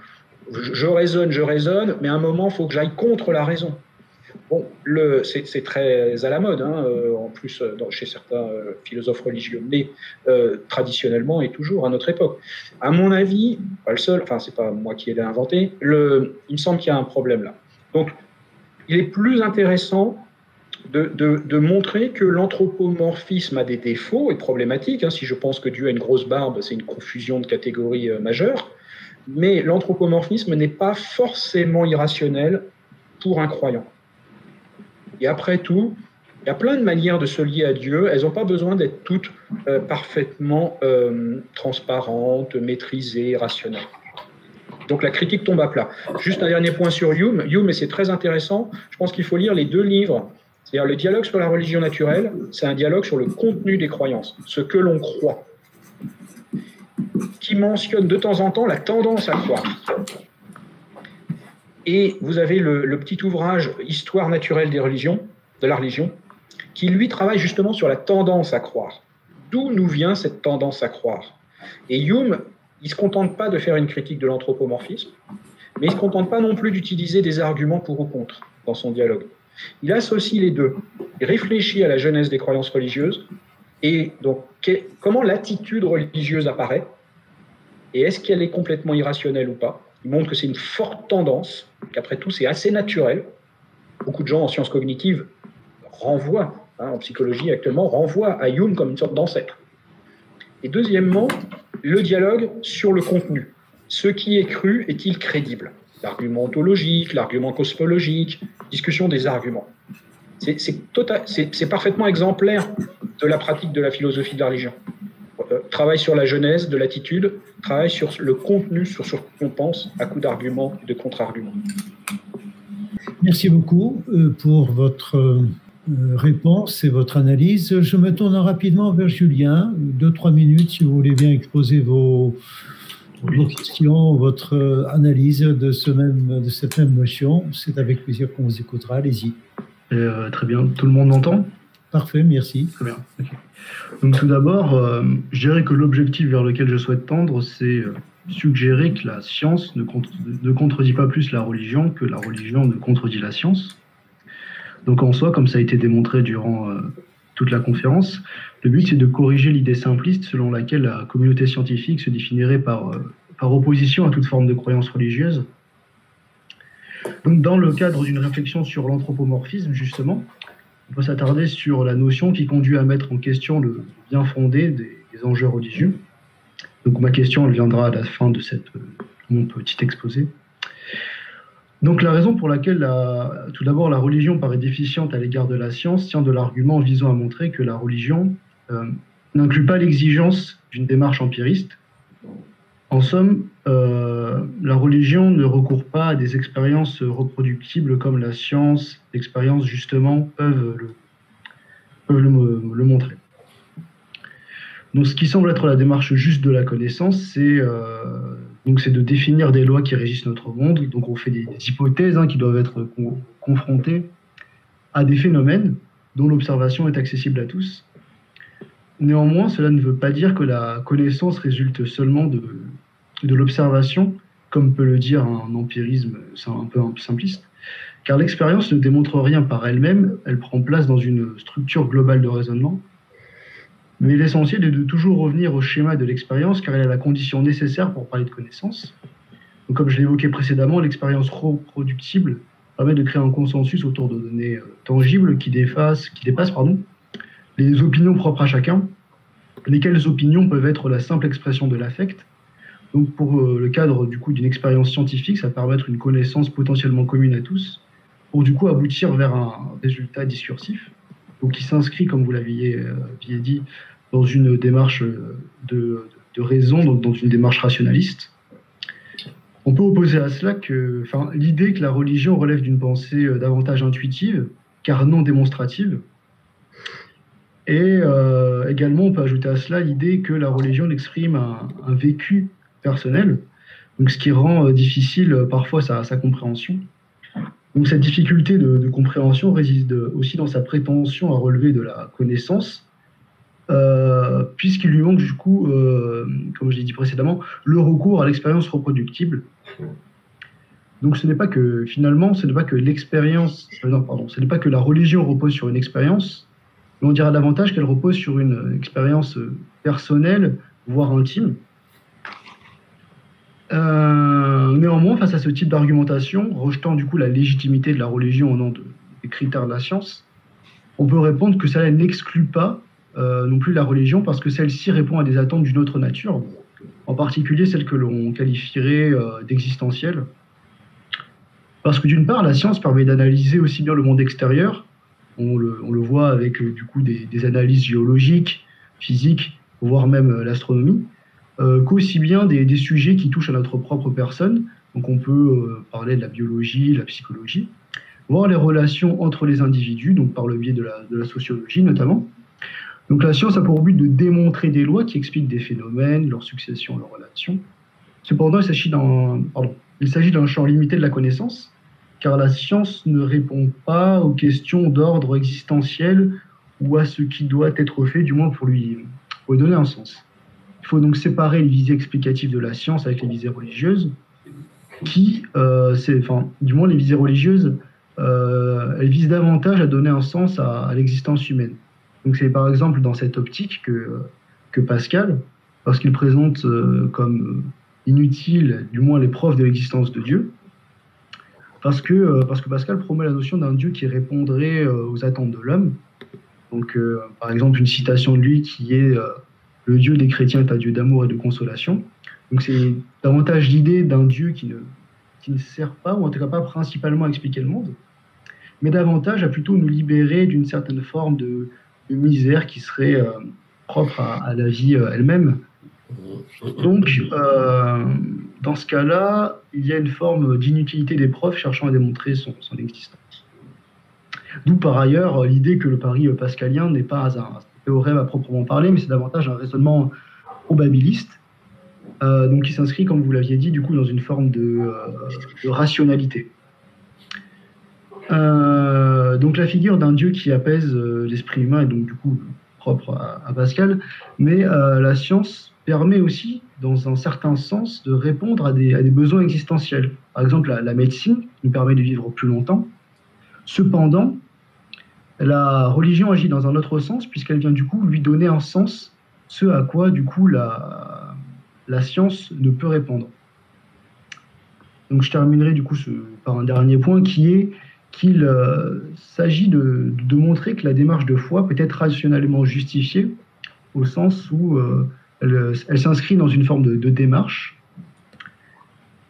Je, je raisonne, je raisonne, mais à un moment, il faut que j'aille contre la raison. Bon, c'est très à la mode, hein, euh, en plus euh, chez certains euh, philosophes religieux, mais traditionnellement et toujours à notre époque. À mon avis, pas le seul, enfin c'est pas moi qui l'ai inventé, il me semble qu'il y a un problème là. Donc, il est plus intéressant de, montrer que l'anthropomorphisme a des défauts et problématiques. Hein. Si je pense que Dieu a une grosse barbe, c'est une confusion de catégories majeures. Mais l'anthropomorphisme n'est pas forcément irrationnel pour un croyant. Et après tout, Il y a plein de manières de se lier à Dieu. Elles n'ont pas besoin d'être toutes euh, parfaitement euh, transparentes, maîtrisées, rationnelles. Donc la critique tombe à plat. Juste un dernier point sur Hume. Hume, et c'est très intéressant, je pense qu'il faut lire les deux livres. C'est-à-dire le dialogue sur la religion naturelle, c'est un dialogue sur le contenu des croyances, ce que l'on croit, qui mentionne de temps en temps la tendance à croire. Et vous avez le, petit ouvrage Histoire naturelle des religions, de la religion, qui lui travaille justement sur la tendance à croire. D'où nous vient cette tendance à croire? Et Hume, il ne se contente pas de faire une critique de l'anthropomorphisme, mais il ne se contente pas non plus d'utiliser des arguments pour ou contre dans son dialogue. Il associe les deux. Il réfléchit à la jeunesse des croyances religieuses et donc comment l'attitude religieuse apparaît et est-ce qu'elle est complètement irrationnelle ou pas? Il montre que c'est une forte tendance, qu'après tout c'est assez naturel. Beaucoup de gens en sciences cognitives renvoient, hein, en psychologie actuellement, renvoient à Hume comme une sorte d'ancêtre. Et deuxièmement, le dialogue sur le contenu. Ce qui est cru est-il crédible? L'argument ontologique, l'argument cosmologique, discussion des arguments. C'est parfaitement exemplaire de la pratique de la philosophie de la religion. Euh, travail sur la genèse de l'attitude, travail sur le contenu, sur ce qu'on pense, à coup d'arguments et de contre-arguments. Merci beaucoup euh, pour votre euh, réponse et votre analyse. Je me tourne rapidement vers Julien, deux, trois minutes si vous voulez bien exposer vos, vos questions, votre analyse de, ce même, de cette même notion. C'est avec plaisir qu'on vous écoutera. Allez-y. très bien. Tout le monde m'entend? Parfait, merci. Très bien. Donc tout d'abord, euh, je dirais que l'objectif vers lequel je souhaite tendre, c'est euh, suggérer que la science ne, contredit pas plus la religion que la religion ne contredit la science. Donc en soi, comme ça a été démontré durant euh, toute la conférence, le but c'est de corriger l'idée simpliste selon laquelle la communauté scientifique se définirait par, par opposition à toute forme de croyance religieuse. Donc dans le cadre d'une réflexion sur l'anthropomorphisme, justement, on peut s'attarder sur la notion qui conduit à mettre en question le bien fondé des, enjeux religieux. Donc ma question elle viendra à la fin de cette, mon petit exposé. Donc la raison pour laquelle tout d'abord la religion paraît déficiente à l'égard de la science tient de l'argument visant à montrer que la religion euh, n'inclut pas l'exigence d'une démarche empiriste, en somme, euh, la religion ne recourt pas à des expériences reproductibles comme la science, l'expérience justement peuvent le, montrer. Donc ce qui semble être la démarche juste de la connaissance, c'est euh, de définir des lois qui régissent notre monde. Donc on fait des, hypothèses hein, qui doivent être confrontées à des phénomènes dont l'observation est accessible à tous. Néanmoins, cela ne veut pas dire que la connaissance résulte seulement de, de l'observation, comme peut le dire un empirisme un peu simpliste, car l'expérience ne démontre rien par elle-même, elle prend place dans une structure globale de raisonnement. Mais l'essentiel est de toujours revenir au schéma de l'expérience, car elle est la condition nécessaire pour parler de connaissance. comme je l'évoquais précédemment, l'expérience reproductible permet de créer un consensus autour de données euh, tangibles qui, dépassent, qui dépassent pardon, les opinions propres à chacun, lesquelles opinions peuvent être la simple expression de l'affect, donc pour euh, le cadre du coup d'une expérience scientifique, ça permettre une connaissance potentiellement commune à tous, pour du coup aboutir vers un résultat discursif, donc qui s'inscrit, comme vous l'aviez euh, dit, dans une démarche de, de, raison, donc dans une démarche rationaliste. On peut opposer à cela que, enfin, l'idée que la religion relève d'une pensée euh, davantage intuitive, car non démonstrative, et également, on peut ajouter à cela l'idée que la religion exprime un, un vécu personnel, donc ce qui rend euh, difficile euh, parfois sa, compréhension. Donc cette difficulté de, compréhension réside aussi dans sa prétention à relever de la connaissance, euh, puisqu'il lui manque du coup, comme je l'ai dit précédemment, le recours à l'expérience reproductible. Donc ce n'est pas que finalement, ce n'est pas que l'expérience, non pardon, ce n'est pas que la religion repose sur une expérience, mais on dira davantage qu'elle repose sur une expérience personnelle, voire intime, euh, néanmoins, face à ce type d'argumentation, rejetant du coup la légitimité de la religion au nom des critères de la science, on peut répondre que cela n'exclut pas euh, non plus la religion parce que celle-ci répond à des attentes d'une autre nature, en particulier celles que l'on qualifierait euh, d'existentielles. Parce que d'une part, la science permet d'analyser aussi bien le monde extérieur on le, voit avec du coup des, analyses géologiques, physiques, voire même l'astronomie, qu'aussi bien des, sujets qui touchent à notre propre personne. Donc on peut parler de la biologie, la psychologie, voir les relations entre les individus, donc par le biais de la, sociologie notamment. Donc la science a pour but de démontrer des lois qui expliquent des phénomènes, leur succession, leurs relations. Cependant, il s'agit d'un, champ limité de la connaissance, car la science ne répond pas aux questions d'ordre existentiel ou à ce qui doit être fait, du moins pour lui donner un sens. Il faut donc séparer les visées explicatives de la science avec les visées religieuses, qui, euh, enfin, du moins les visées religieuses, euh, elles visent davantage à donner un sens à, l'existence humaine. Donc c'est par exemple dans cette optique que, que Pascal, lorsqu'il présente euh, comme inutile, du moins les preuves de l'existence de Dieu, parce que, parce que Pascal promet la notion d'un Dieu qui répondrait aux attentes de l'homme. Donc par exemple une citation de lui qui est Le Dieu des chrétiens est un Dieu d'amour et de consolation. Donc c'est davantage l'idée d'un Dieu qui ne, qui ne sert pas, ou en tout cas pas principalement à expliquer le monde, mais davantage à plutôt nous libérer d'une certaine forme de, misère qui serait euh, propre à, la vie euh, elle-même. Donc, euh, dans ce cas-là, il y a une forme d'inutilité des preuves cherchant à démontrer son, existence. D'où par ailleurs l'idée que le pari pascalien n'est pas un théorème à proprement parler, mais c'est davantage un raisonnement probabiliste, donc qui s'inscrit, comme vous l'aviez dit, du coup dans une forme de, de rationalité. Euh, donc la figure d'un dieu qui apaise euh, l'esprit humain est donc du coup propre à, Pascal, mais euh, la science permet aussi, dans un certain sens, de répondre à des, besoins existentiels. Par exemple, la, médecine nous permet de vivre plus longtemps. Cependant, la religion agit dans un autre sens puisqu'elle vient du coup lui donner un sens, ce à quoi du coup la, la science ne peut répondre. Donc je terminerai du coup par un dernier point qui est qu'il euh, s'agit de, montrer que la démarche de foi peut être rationnellement justifiée au sens où euh, elle, s'inscrit dans une forme de, démarche.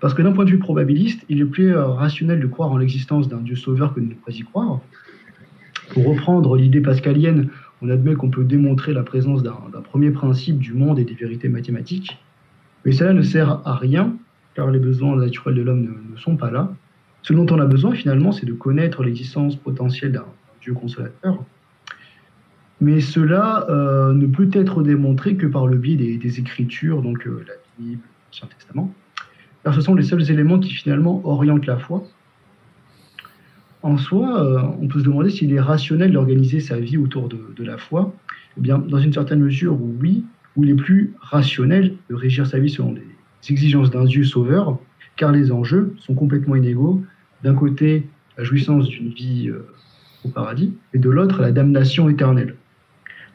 Parce que d'un point de vue probabiliste, il est plus euh, rationnel de croire en l'existence d'un Dieu sauveur que de ne pas y croire. Pour reprendre l'idée pascalienne, on admet qu'on peut démontrer la présence d'un premier principe du monde et des vérités mathématiques, mais cela ne sert à rien, car les besoins naturels de l'homme ne sont pas là. Ce dont on a besoin finalement, c'est de connaître l'existence potentielle d'un Dieu consolateur. Mais cela euh, ne peut être démontré que par le biais des, Écritures, donc euh, la Bible, l'Ancien Testament, car ce sont les seuls éléments qui finalement orientent la foi. En soi, euh, on peut se demander s'il est rationnel d'organiser sa vie autour de, la foi. Eh bien, dans une certaine mesure, oui, ou il est plus rationnel de régir sa vie selon les exigences d'un Dieu sauveur, car les enjeux sont complètement inégaux. D'un côté, la jouissance d'une vie euh, au paradis, et de l'autre, la damnation éternelle.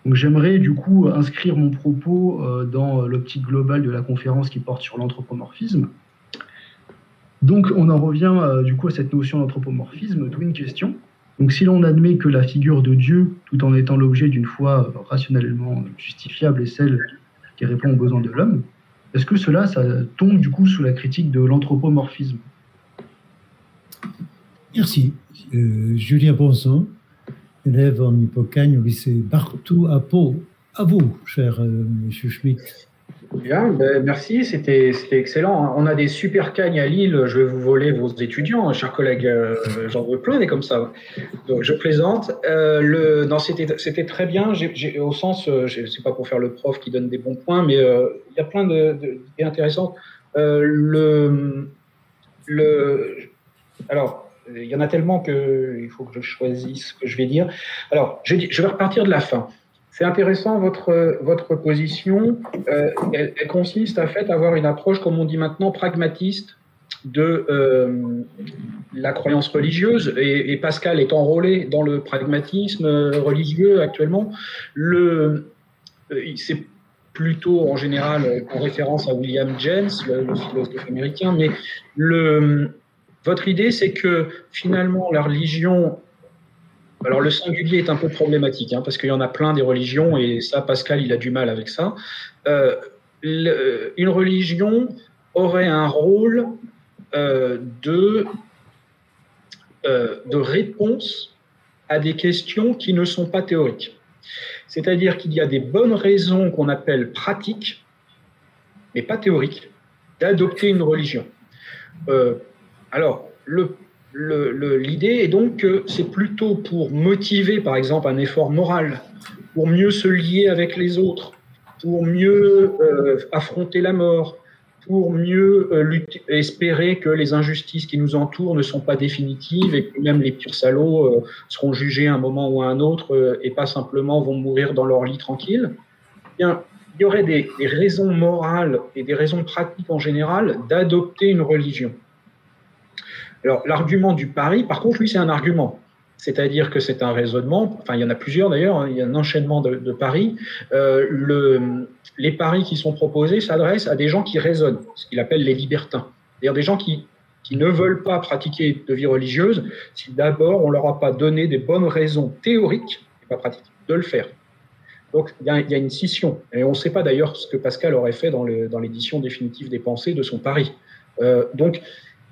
Donc j'aimerais du coup inscrire mon propos euh, dans l'optique globale de la conférence qui porte sur l'anthropomorphisme. Donc on en revient euh, du coup à cette notion d'anthropomorphisme, d'où une question. Donc si l'on admet que la figure de Dieu, tout en étant l'objet d'une foi rationnellement justifiable, est celle qui répond aux besoins de l'homme, est-ce que cela, tombe du coup sous la critique de l'anthropomorphisme? Merci. Euh, Julien Bonson, élève en Hippocagne au lycée Bartou à Pau. À vous, cher euh, Monsieur Schmitt. Bien, ben, merci, c'était excellent. On a des super cagnes à Lille, je vais vous voler vos étudiants, chers collègues, euh, j'en veux plein des comme ça. Je plaisante. Euh, c'était très bien, j'ai au sens, euh, c'est pas pour faire le prof qui donne des bons points, mais euh, il y a plein d'idées intéressantes. le, le, alors, il y en a tellement qu'il faut que je choisisse ce que je vais dire. Alors, je vais repartir de la fin. C'est intéressant, votre, position, euh, elle, consiste à fait à avoir une approche, comme on dit maintenant, pragmatiste de euh, la croyance religieuse, et, Pascal est enrôlé dans le pragmatisme religieux actuellement. Le, euh, c'est plutôt en général en référence à William James, le, philosophe américain, mais votre idée, c'est que finalement la religion alors le singulier est un peu problématique, hein, parce qu'il y en a plein des religions, et ça, Pascal, il a du mal avec ça. Euh, une religion aurait un rôle euh, de, euh, de réponse à des questions qui ne sont pas théoriques. C'est-à-dire qu'il y a des bonnes raisons qu'on appelle pratiques, mais pas théoriques, d'adopter une religion. Alors, l'idée est donc que c'est plutôt pour motiver, par exemple, un effort moral, pour mieux se lier avec les autres, pour mieux euh, affronter la mort, pour mieux euh, espérer que les injustices qui nous entourent ne sont pas définitives et que même les pires salauds euh, seront jugés à un moment ou à un autre et pas simplement vont mourir dans leur lit tranquille. Eh bien, il y aurait des, raisons morales et des raisons pratiques en général d'adopter une religion. Alors, l'argument du pari, par contre, lui, c'est un argument c'est-à-dire que c'est un raisonnement, enfin il y en a plusieurs d'ailleurs, hein, il y a un enchaînement de, paris. Euh, le, les paris qui sont proposés s'adressent à des gens qui raisonnent, ce qu'il appelle les libertins, c'est-à-dire des gens qui, qui ne veulent pas pratiquer de vie religieuse si d'abord on leur a pas donné des bonnes raisons théoriques, et pas pratiques, de le faire. Donc il y, a, une scission, et on ne sait pas d'ailleurs ce que Pascal aurait fait dans l'édition définitive des pensées de son pari. Euh, donc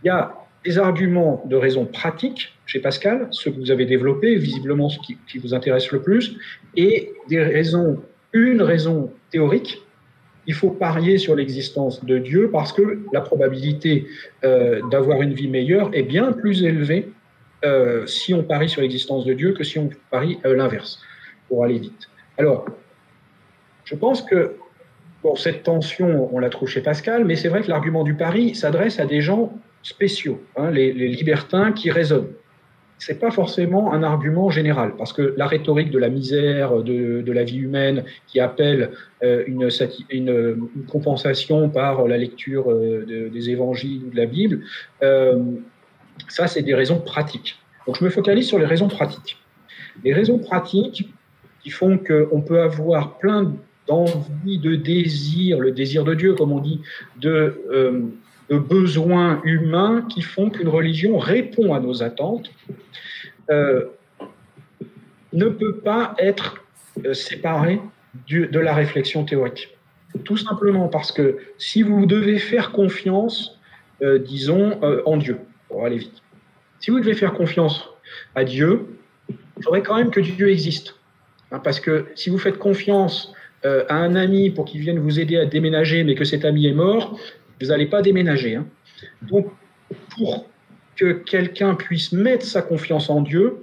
il y a des arguments de raison pratique chez Pascal, ce que vous avez développé, visiblement ce qui, vous intéresse le plus, et des raisons, une raison théorique. Il faut parier sur l'existence de Dieu parce que la probabilité euh, d'avoir une vie meilleure est bien plus élevée euh, si on parie sur l'existence de Dieu que si on parie euh, l'inverse, pour aller vite. Alors, je pense que bon, cette tension, on la trouve chez Pascal, mais c'est vrai que l'argument du pari s'adresse à des gens spéciaux, hein, les, libertins qui raisonnent. C'est pas forcément un argument général, parce que la rhétorique de la misère, de, la vie humaine, qui appelle euh, une, une, compensation par la lecture euh, des évangiles ou de la Bible, euh, ça, c'est des raisons pratiques. Donc, je me focalise sur les raisons pratiques. Les raisons pratiques qui font qu'on peut avoir plein d'envie, de désir, le désir de Dieu, comme on dit, de de besoins humains qui font qu'une religion répond à nos attentes, euh, ne peut pas être euh, séparée de la réflexion théorique. Tout simplement parce que si vous devez faire confiance, euh, disons, en Dieu, pour aller vite, si vous devez faire confiance à Dieu, il faudrait quand même que Dieu existe. Hein, parce que si vous faites confiance à un ami pour qu'il vienne vous aider à déménager, mais que cet ami est mort, vous n'allez pas déménager. Hein. Donc, pour que quelqu'un puisse mettre sa confiance en Dieu,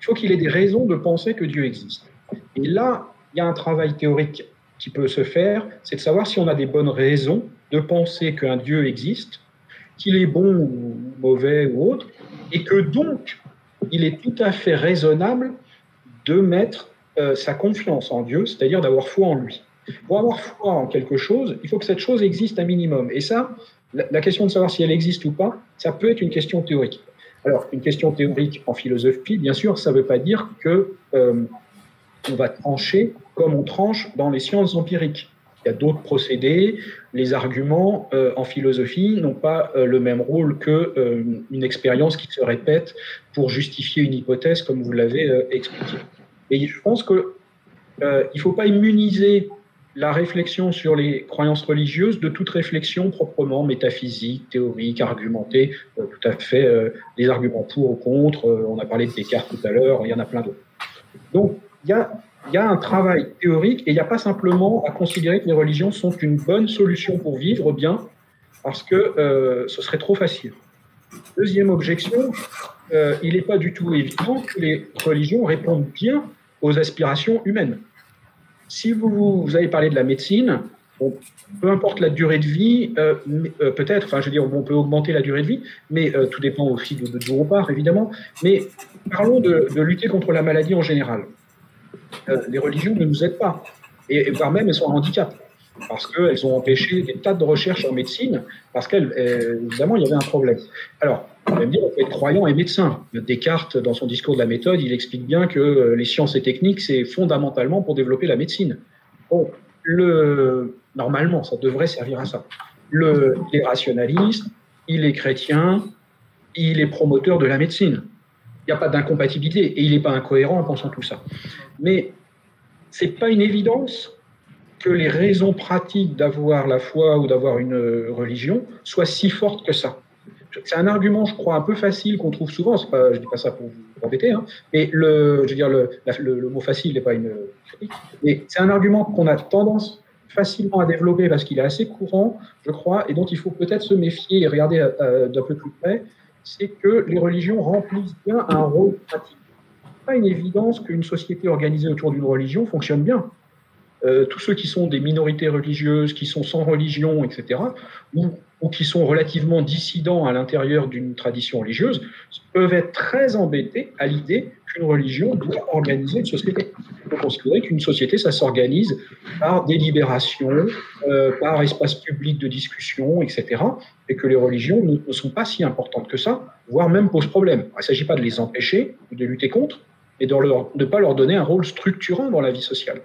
il faut qu'il ait des raisons de penser que Dieu existe. Et là, il y a un travail théorique qui peut se faire, c'est de savoir si on a des bonnes raisons de penser qu'un Dieu existe, qu'il est bon ou mauvais ou autre, et que donc, il est tout à fait raisonnable de mettre euh, sa confiance en Dieu, c'est-à-dire d'avoir foi en lui. Pour avoir foi en quelque chose, il faut que cette chose existe un minimum. Et ça, la, question de savoir si elle existe ou pas, ça peut être une question théorique. Alors, une question théorique en philosophie, bien sûr, ça ne veut pas dire que euh, on va trancher comme on tranche dans les sciences empiriques. Il y a d'autres procédés. Les arguments euh, en philosophie n'ont pas euh, le même rôle que une expérience qui se répète pour justifier une hypothèse, comme vous l'avez expliqué. Et je pense que il ne faut pas immuniser la réflexion sur les croyances religieuses de toute réflexion proprement métaphysique, théorique, argumentée, euh, tout à fait euh, des arguments pour ou contre. Euh, on a parlé de Descartes tout à l'heure, il y en a plein d'autres. Donc, il y a, y a, un travail théorique et il n'y a pas simplement à considérer que les religions sont une bonne solution pour vivre bien, parce que ce serait trop facile. Deuxième objection, il n'est pas du tout évident que les religions répondent bien aux aspirations humaines. Si vous, vous avez parlé de la médecine, peu importe la durée de vie, euh, euh, peut-être, enfin je veux dire, on peut augmenter la durée de vie, mais euh, tout dépend aussi de, de, où on part, évidemment. Mais parlons de, lutter contre la maladie en général. les religions ne nous aident pas, et, voire même elles sont un handicap parce qu'elles ont empêché des tas de recherches en médecine, parce qu'évidemment, il y avait un problème. Alors, on peut être croyant et médecin. Descartes, dans son discours de la méthode, il explique bien que euh, les sciences et techniques, c'est fondamentalement pour développer la médecine. Bon, le, normalement, ça devrait servir à ça. Il est rationaliste, il est chrétien, il est promoteur de la médecine. Il n'y a pas d'incompatibilité et il n'est pas incohérent en pensant tout ça. Mais c'est pas une évidence que les raisons pratiques d'avoir la foi ou d'avoir une religion soient si fortes que ça. C'est un argument, je crois, un peu facile qu'on trouve souvent. Pas, je dis pas ça pour vous embêter, hein, mais le, je veux le, mot facile n'est pas une critique. Mais c'est un argument qu'on a tendance facilement à développer parce qu'il est assez courant, je crois, et dont il faut peut-être se méfier et regarder euh, d'un peu plus près. C'est que les religions remplissent bien un rôle pratique. Pas une évidence qu'une société organisée autour d'une religion fonctionne bien. Euh, tous ceux qui sont des minorités religieuses, qui sont sans religion, etc., ou, qui sont relativement dissidents à l'intérieur d'une tradition religieuse, peuvent être très embêtés à l'idée qu'une religion doit organiser une société. On peut considérer qu'une société, ça s'organise par délibération, euh, par espace public de discussion, etc., et que les religions ne, sont pas si importantes que ça, voire même posent problème. Il ne s'agit pas de les empêcher ou de lutter contre, mais de ne pas leur donner un rôle structurant dans la vie sociale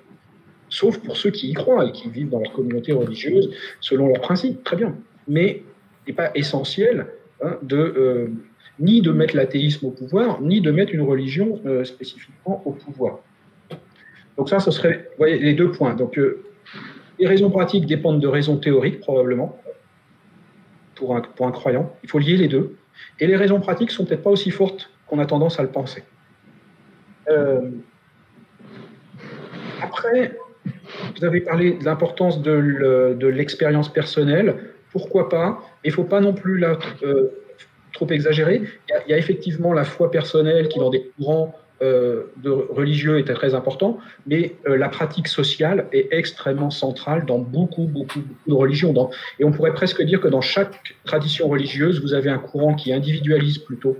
sauf pour ceux qui y croient et qui vivent dans leur communauté religieuse selon leurs principes, très bien. Mais n'est pas essentiel hein, de, euh, ni de mettre l'athéisme au pouvoir, ni de mettre une religion euh, spécifiquement au pouvoir. Donc ça, ce serait les deux points. Donc euh, les raisons pratiques dépendent de raisons théoriques, probablement, pour un, pour un croyant. Il faut lier les deux. Et les raisons pratiques sont peut-être pas aussi fortes qu'on a tendance à le penser. après, vous avez parlé de l'importance de l'expérience personnelle. Pourquoi pas Il ne faut pas non plus la, euh, trop exagérer. Il y, a, effectivement la foi personnelle qui, dans des courants euh, de religieux, était très important, mais euh, la pratique sociale est extrêmement centrale dans beaucoup, beaucoup, beaucoup de religions. et on pourrait presque dire que dans chaque tradition religieuse, vous avez un courant qui individualise plutôt,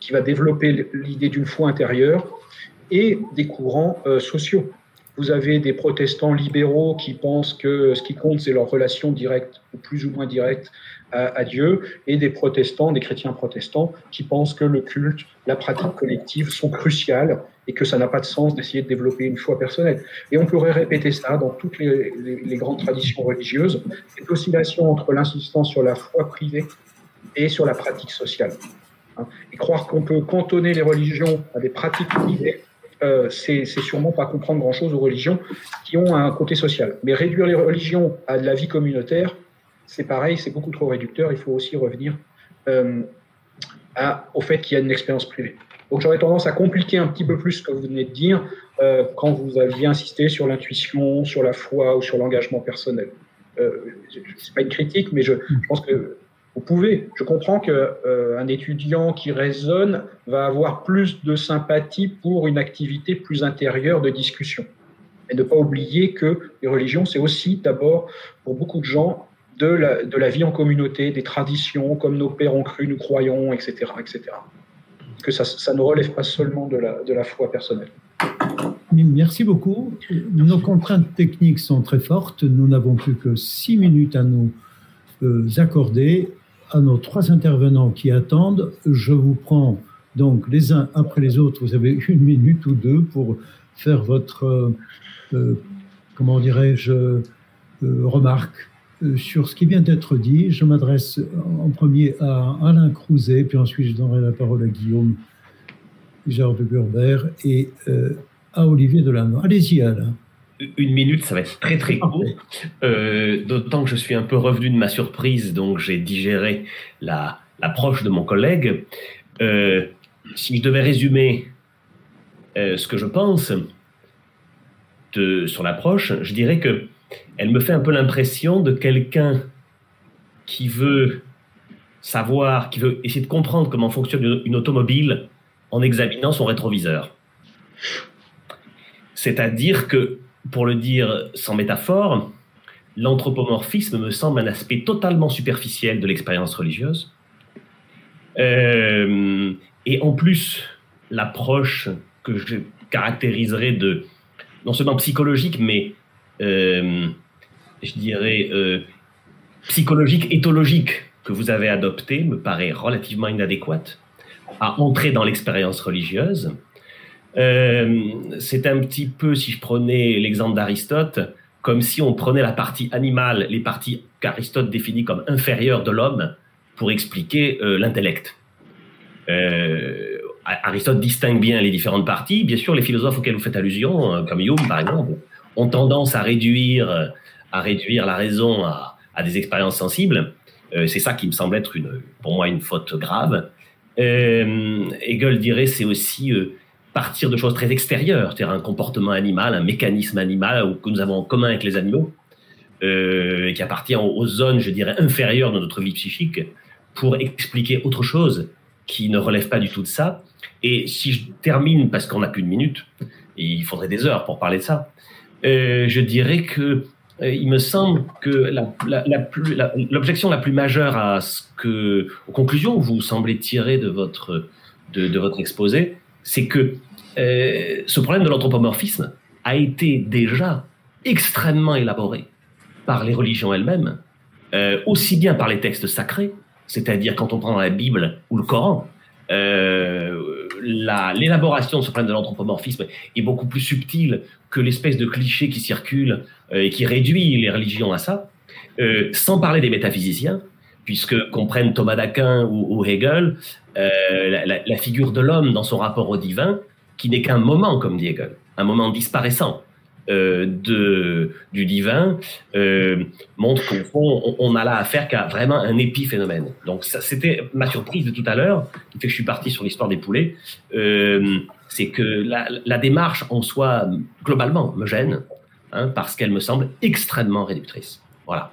qui va développer l'idée d'une foi intérieure, et des courants sociaux. Vous avez des protestants libéraux qui pensent que ce qui compte, c'est leur relation directe ou plus ou moins directe à, Dieu, et des protestants, des chrétiens protestants, qui pensent que le culte, la pratique collective sont cruciales et que ça n'a pas de sens d'essayer de développer une foi personnelle. Et on pourrait répéter ça dans toutes les, les grandes traditions religieuses, cette oscillation entre l'insistance sur la foi privée et sur la pratique sociale. Et croire qu'on peut cantonner les religions à des pratiques privées euh, c'est sûrement pas comprendre grand-chose aux religions qui ont un côté social. Mais réduire les religions à de la vie communautaire, c'est pareil, c'est beaucoup trop réducteur. Il faut aussi revenir euh, au fait qu'il y a une expérience privée. Donc j'aurais tendance à compliquer un petit peu plus ce que vous venez de dire euh, quand vous aviez insisté sur l'intuition, sur la foi ou sur l'engagement personnel. Euh, c'est pas une critique, mais je pense que vous pouvez. Je comprends qu'un euh, étudiant qui raisonne va avoir plus de sympathie pour une activité plus intérieure de discussion. Et ne pas oublier que les religions, c'est aussi d'abord, pour beaucoup de gens, de la, de la vie en communauté, des traditions, comme nos pères ont cru, nous croyons, etc. etc. Que ça, ça ne relève pas seulement de la, de la foi personnelle. Merci beaucoup. Nos contraintes techniques sont très fortes. Nous n'avons plus que six minutes à nous euh, accorder à nos trois intervenants qui attendent. Je vous prends donc les uns après les autres. Vous avez une minute ou deux pour faire votre, euh, euh, comment dirais-je, euh, remarque sur ce qui vient d'être dit. Je m'adresse en premier à Alain Crouzet, puis ensuite je donnerai la parole à Guillaume Gérard de et à Olivier Delannoy. Allez-y, Alain une minute, ça va être très très court. Euh, D'autant que je suis un peu revenu de ma surprise, donc j'ai digéré l'approche de mon collègue. Euh, si je devais résumer euh, ce que je pense de, sur l'approche, je dirais que elle me fait un peu l'impression de quelqu'un qui veut savoir, qui veut essayer de comprendre comment fonctionne une automobile en examinant son rétroviseur. C'est-à-dire que pour le dire sans métaphore, l'anthropomorphisme me semble un aspect totalement superficiel de l'expérience religieuse. Euh, et en plus, l'approche que je caractériserais de non seulement psychologique, mais euh, je dirais euh, psychologique, éthologique que vous avez adoptée me paraît relativement inadéquate à entrer dans l'expérience religieuse. Euh, c'est un petit peu, si je prenais l'exemple d'Aristote, comme si on prenait la partie animale, les parties qu'Aristote définit comme inférieures de l'homme, pour expliquer euh, l'intellect. Euh, Aristote distingue bien les différentes parties. Bien sûr, les philosophes auxquels vous faites allusion, comme Hume par exemple, ont tendance à réduire, à réduire la raison à, des expériences sensibles. c'est ça qui me semble être une, pour moi une faute grave. Hegel dirait c'est aussi partir de choses très extérieures, c'est-à-dire un comportement animal, un mécanisme animal que nous avons en commun avec les animaux, euh, qui appartient aux zones, je dirais, inférieures de notre vie psychique, pour expliquer autre chose qui ne relève pas du tout de ça. Et si je termine, parce qu'on n'a qu'une minute, et il faudrait des heures pour parler de ça, euh, je dirais que euh, il me semble que l'objection la, plus majeure à ce que, aux conclusions que vous semblez tirer de votre, de votre exposé, c'est que euh, ce problème de l'anthropomorphisme a été déjà extrêmement élaboré par les religions elles-mêmes, euh, aussi bien par les textes sacrés, c'est-à-dire quand on prend la Bible ou le Coran, euh, l'élaboration de ce problème de l'anthropomorphisme est beaucoup plus subtile que l'espèce de cliché qui circule et qui réduit les religions à ça, sans parler des métaphysiciens, puisque comprennent Thomas d'Aquin ou, Hegel, la, la, figure de l'homme dans son rapport au divin qui n'est qu'un moment, comme dit Hegel, un moment disparaissant euh, de, du divin, euh, montre qu'au fond, on, a là affaire qu'à vraiment un épiphénomène. Donc, c'était ma surprise de tout à l'heure, qui fait que je suis parti sur l'histoire des poulets. Euh, c'est que la, la, démarche en soi, globalement, me gêne, hein, parce qu'elle me semble extrêmement réductrice. Voilà.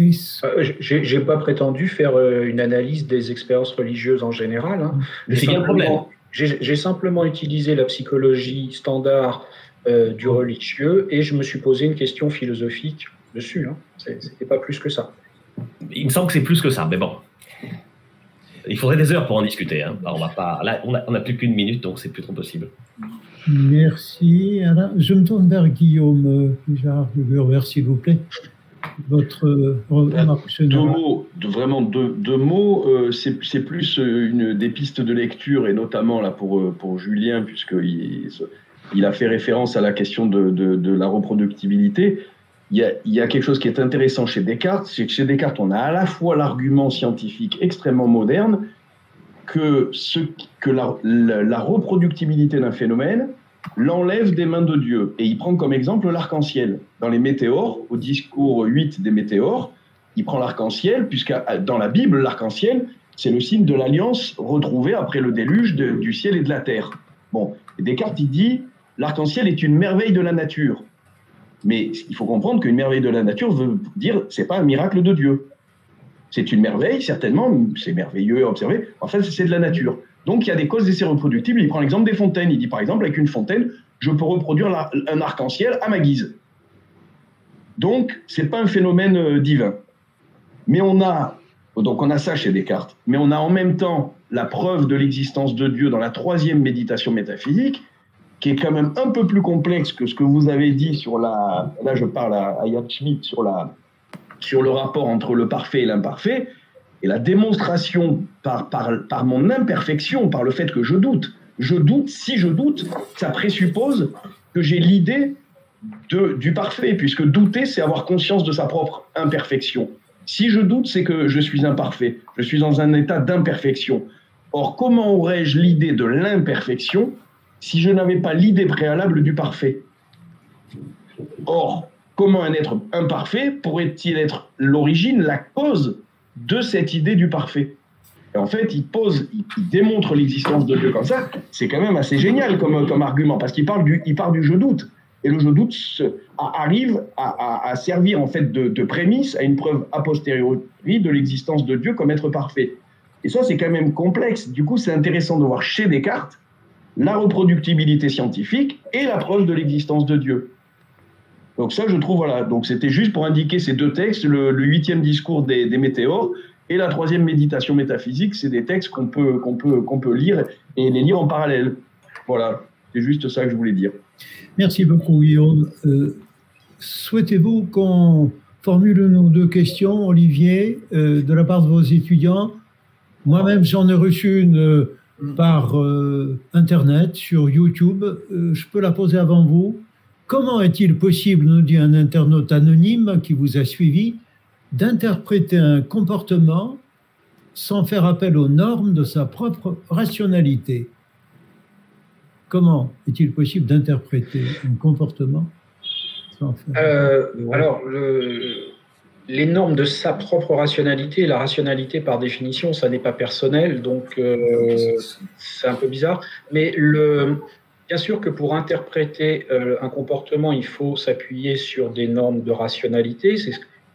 Euh, j'ai pas prétendu faire euh, une analyse des expériences religieuses en général. Hein. C'est bien le problème. J'ai simplement utilisé la psychologie standard euh, du religieux et je me suis posé une question philosophique dessus. Hein. C'était pas plus que ça. Il me semble que c'est plus que ça, mais bon. Il faudrait des heures pour en discuter. Hein. on va pas. Là, on a, plus qu'une minute, donc c'est plus trop possible. Merci. je me tourne vers Guillaume Gérard s'il vous plaît votre euh, remarque Deux mots, vraiment deux, deux mots. Euh, c'est plus euh, une, des pistes de lecture, et notamment là pour, pour Julien, puisqu'il il a fait référence à la question de, de, la reproductibilité. Il y, a, il y, a, quelque chose qui est intéressant chez Descartes, c'est que chez Descartes, on a à la fois l'argument scientifique extrêmement moderne, que, ce, que la, la reproductibilité d'un phénomène, l'enlève des mains de Dieu. Et il prend comme exemple l'arc-en-ciel. Dans les météores, au discours 8 des météores, il prend l'arc-en-ciel, puisque euh, dans la Bible, l'arc-en-ciel, c'est le signe de l'alliance retrouvée après le déluge du ciel et de la terre. Bon, Descartes, il dit, l'arc-en-ciel est une merveille de la nature. Mais il faut comprendre qu'une merveille de la nature veut dire, c'est pas un miracle de Dieu. C'est une merveille, certainement, c'est merveilleux à observer. En fait, c'est de la nature. Donc il y a des causes d'essai reproductibles. Il prend l'exemple des fontaines. Il dit par exemple, avec une fontaine, je peux reproduire un arc-en-ciel à ma guise. Donc c'est pas un phénomène euh, divin. Mais on a, donc on a ça chez Descartes, mais on a en même temps la preuve de l'existence de Dieu dans la troisième méditation métaphysique, qui est quand même un peu plus complexe que ce que vous avez dit sur la. Là, je parle à, Yann Schmidt sur, la, sur le rapport entre le parfait et l'imparfait. Et la démonstration par, mon imperfection, par le fait que je doute, je doute, si je doute, ça présuppose que j'ai l'idée du parfait, puisque douter, c'est avoir conscience de sa propre imperfection. Si je doute, c'est que je suis imparfait, je suis dans un état d'imperfection. Or, comment aurais-je l'idée de l'imperfection si je n'avais pas l'idée préalable du parfait? Or, comment un être imparfait pourrait-il être l'origine, la cause de cette idée du parfait. Et en fait, il pose, il, démontre l'existence de Dieu comme ça. C'est quand même assez génial comme, comme argument, parce qu'il parle du, il part du je doute. Et le je doute arrive à, servir en fait de, prémisse à une preuve a posteriori de l'existence de Dieu comme être parfait. Et ça, c'est quand même complexe. Du coup, c'est intéressant de voir chez Descartes la reproductibilité scientifique et la preuve de l'existence de Dieu. Donc ça, je trouve, voilà, donc c'était juste pour indiquer ces deux textes, le, huitième discours des, météores et la troisième méditation métaphysique, c'est des textes qu'on peut, qu'on peut, qu'on peut lire et les lire en parallèle. Voilà, c'est juste ça que je voulais dire. Merci beaucoup, Guillaume. Euh, souhaitez-vous qu'on formule nos deux questions, Olivier, euh, de la part de vos étudiants? Moi-même, j'en ai reçu une euh, par Internet, sur YouTube. je peux la poser avant vous? Comment est-il possible, nous dit un internaute anonyme qui vous a suivi, d'interpréter un comportement sans faire appel aux normes de sa propre rationalité? Comment est-il possible d'interpréter un comportement euh, Alors, les normes de sa propre rationalité, la rationalité par définition, ça n'est pas personnel, donc euh, c'est un peu bizarre. Mais le, bien sûr que pour interpréter euh, un comportement, il faut s'appuyer sur des normes de rationalité.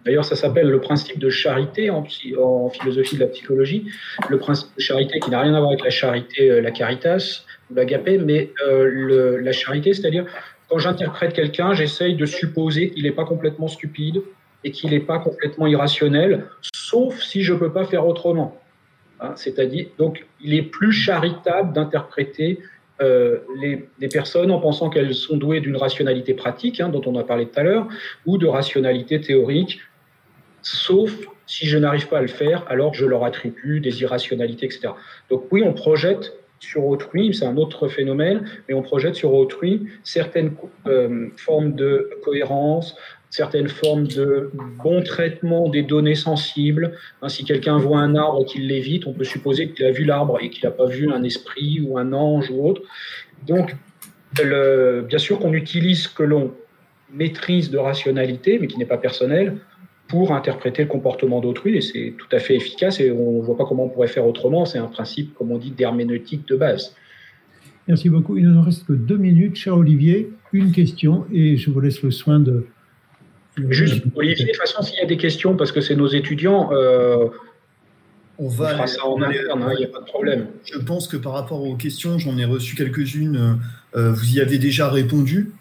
D'ailleurs, ça s'appelle le principe de charité en, philosophie de la psychologie. Le principe de charité qui n'a rien à voir avec la charité, euh, la caritas ou l'agapé, mais le, la charité, c'est-à-dire quand j'interprète quelqu'un, j'essaye de supposer qu'il n'est pas complètement stupide, et qu'il n'est pas complètement irrationnel, sauf si je ne peux pas faire autrement. Hein, C'est-à-dire, donc, il est plus charitable d'interpréter euh, les, personnes en pensant qu'elles sont douées d'une rationalité pratique, hein, dont on a parlé tout à l'heure, ou de rationalité théorique, sauf si je n'arrive pas à le faire, alors je leur attribue des irrationalités, etc. Donc oui, on projette sur autrui, c'est un autre phénomène, mais on projette sur autrui certaines euh, formes de cohérence, certaines formes de bon traitement des données sensibles. Hein, si quelqu'un voit un arbre et qu'il l'évite, on peut supposer qu'il a vu l'arbre et qu'il n'a pas vu un esprit ou un ange ou autre. Donc, bien sûr qu'on utilise ce que l'on maîtrise de rationalité, mais qui n'est pas personnel, pour interpréter le comportement d'autrui, et c'est tout à fait efficace, et on ne voit pas comment on pourrait faire autrement. C'est un principe, comme on dit, d'herméneutique de base. Merci beaucoup. Il ne nous reste que deux minutes. Cher Olivier, une question, et je vous laisse le soin de, Juste, Olivier, de toute façon, s'il y a des questions, parce que c'est nos étudiants, euh, on, va fera ça en interne, il n'y a pas de problème. Je pense que par rapport aux questions, j'en ai reçu quelques-unes, euh, vous y avez déjà répondu.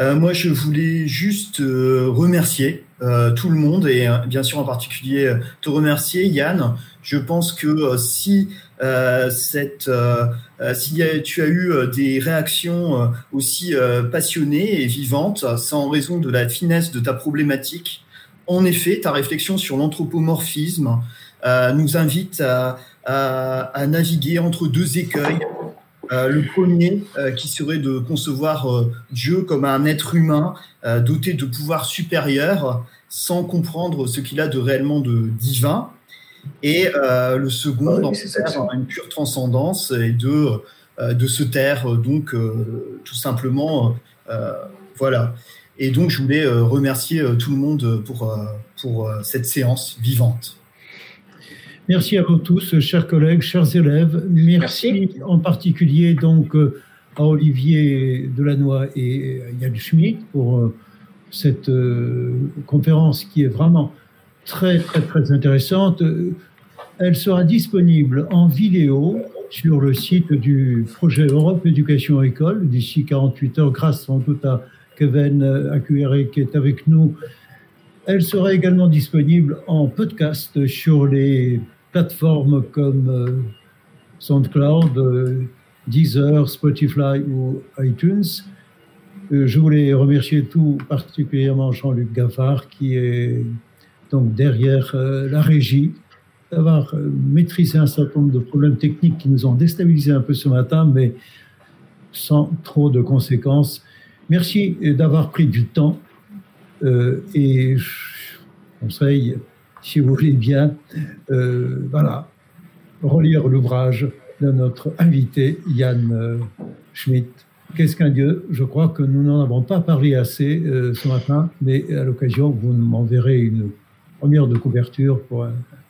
Euh, moi, je voulais juste remercier tout le monde et bien sûr en particulier te remercier, Yann. Je pense que si euh, cette, euh, euh, si tu as eu des réactions aussi passionnées et vivantes, c'est en raison de la finesse de ta problématique. En effet, ta réflexion sur l'anthropomorphisme nous invite à, à, naviguer entre deux écueils. le premier, qui serait de concevoir Dieu comme un être humain doté de pouvoirs supérieurs, sans comprendre ce qu'il a de réellement de divin. Et euh, le second, dans une pure transcendance et de, euh, de se taire, donc euh, tout simplement, voilà. Et donc, je voulais remercier tout le monde pour, pour cette séance vivante. Merci à vous tous, chers collègues, chers élèves. Merci, en particulier donc à Olivier Delannoy et Yann Schmitt pour cette conférence qui est vraiment très, très, très intéressante. Elle sera disponible en vidéo sur le site du projet Europe Éducation École d'ici 48 heures, grâce sans doute à Kevin Accuéré qui est avec nous. Elle sera également disponible en podcast sur les plateformes comme euh, SoundCloud, euh, Deezer, Spotify ou iTunes. Euh, je voulais remercier tout particulièrement Jean-Luc Gaffard qui est donc derrière euh, la régie, d'avoir euh, maîtrisé un certain nombre de problèmes techniques qui nous ont déstabilisé un peu ce matin, mais sans trop de conséquences. Merci d'avoir pris du temps euh, et je conseille, si vous voulez bien, voilà, relire l'ouvrage de notre invité Yann Schmidt. Qu'est-ce qu'un Dieu? Je crois que nous n'en avons pas parlé assez ce matin, mais à l'occasion, vous m'enverrez une première de couverture pour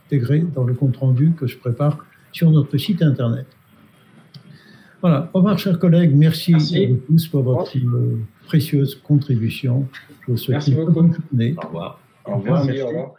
intégrer dans le compte-rendu que je prépare sur notre site Internet. Voilà. Au revoir, chers collègues. Merci, à vous tous pour votre précieuse contribution. Je vous souhaite une bonne journée. Au revoir. Au revoir. Merci, au revoir.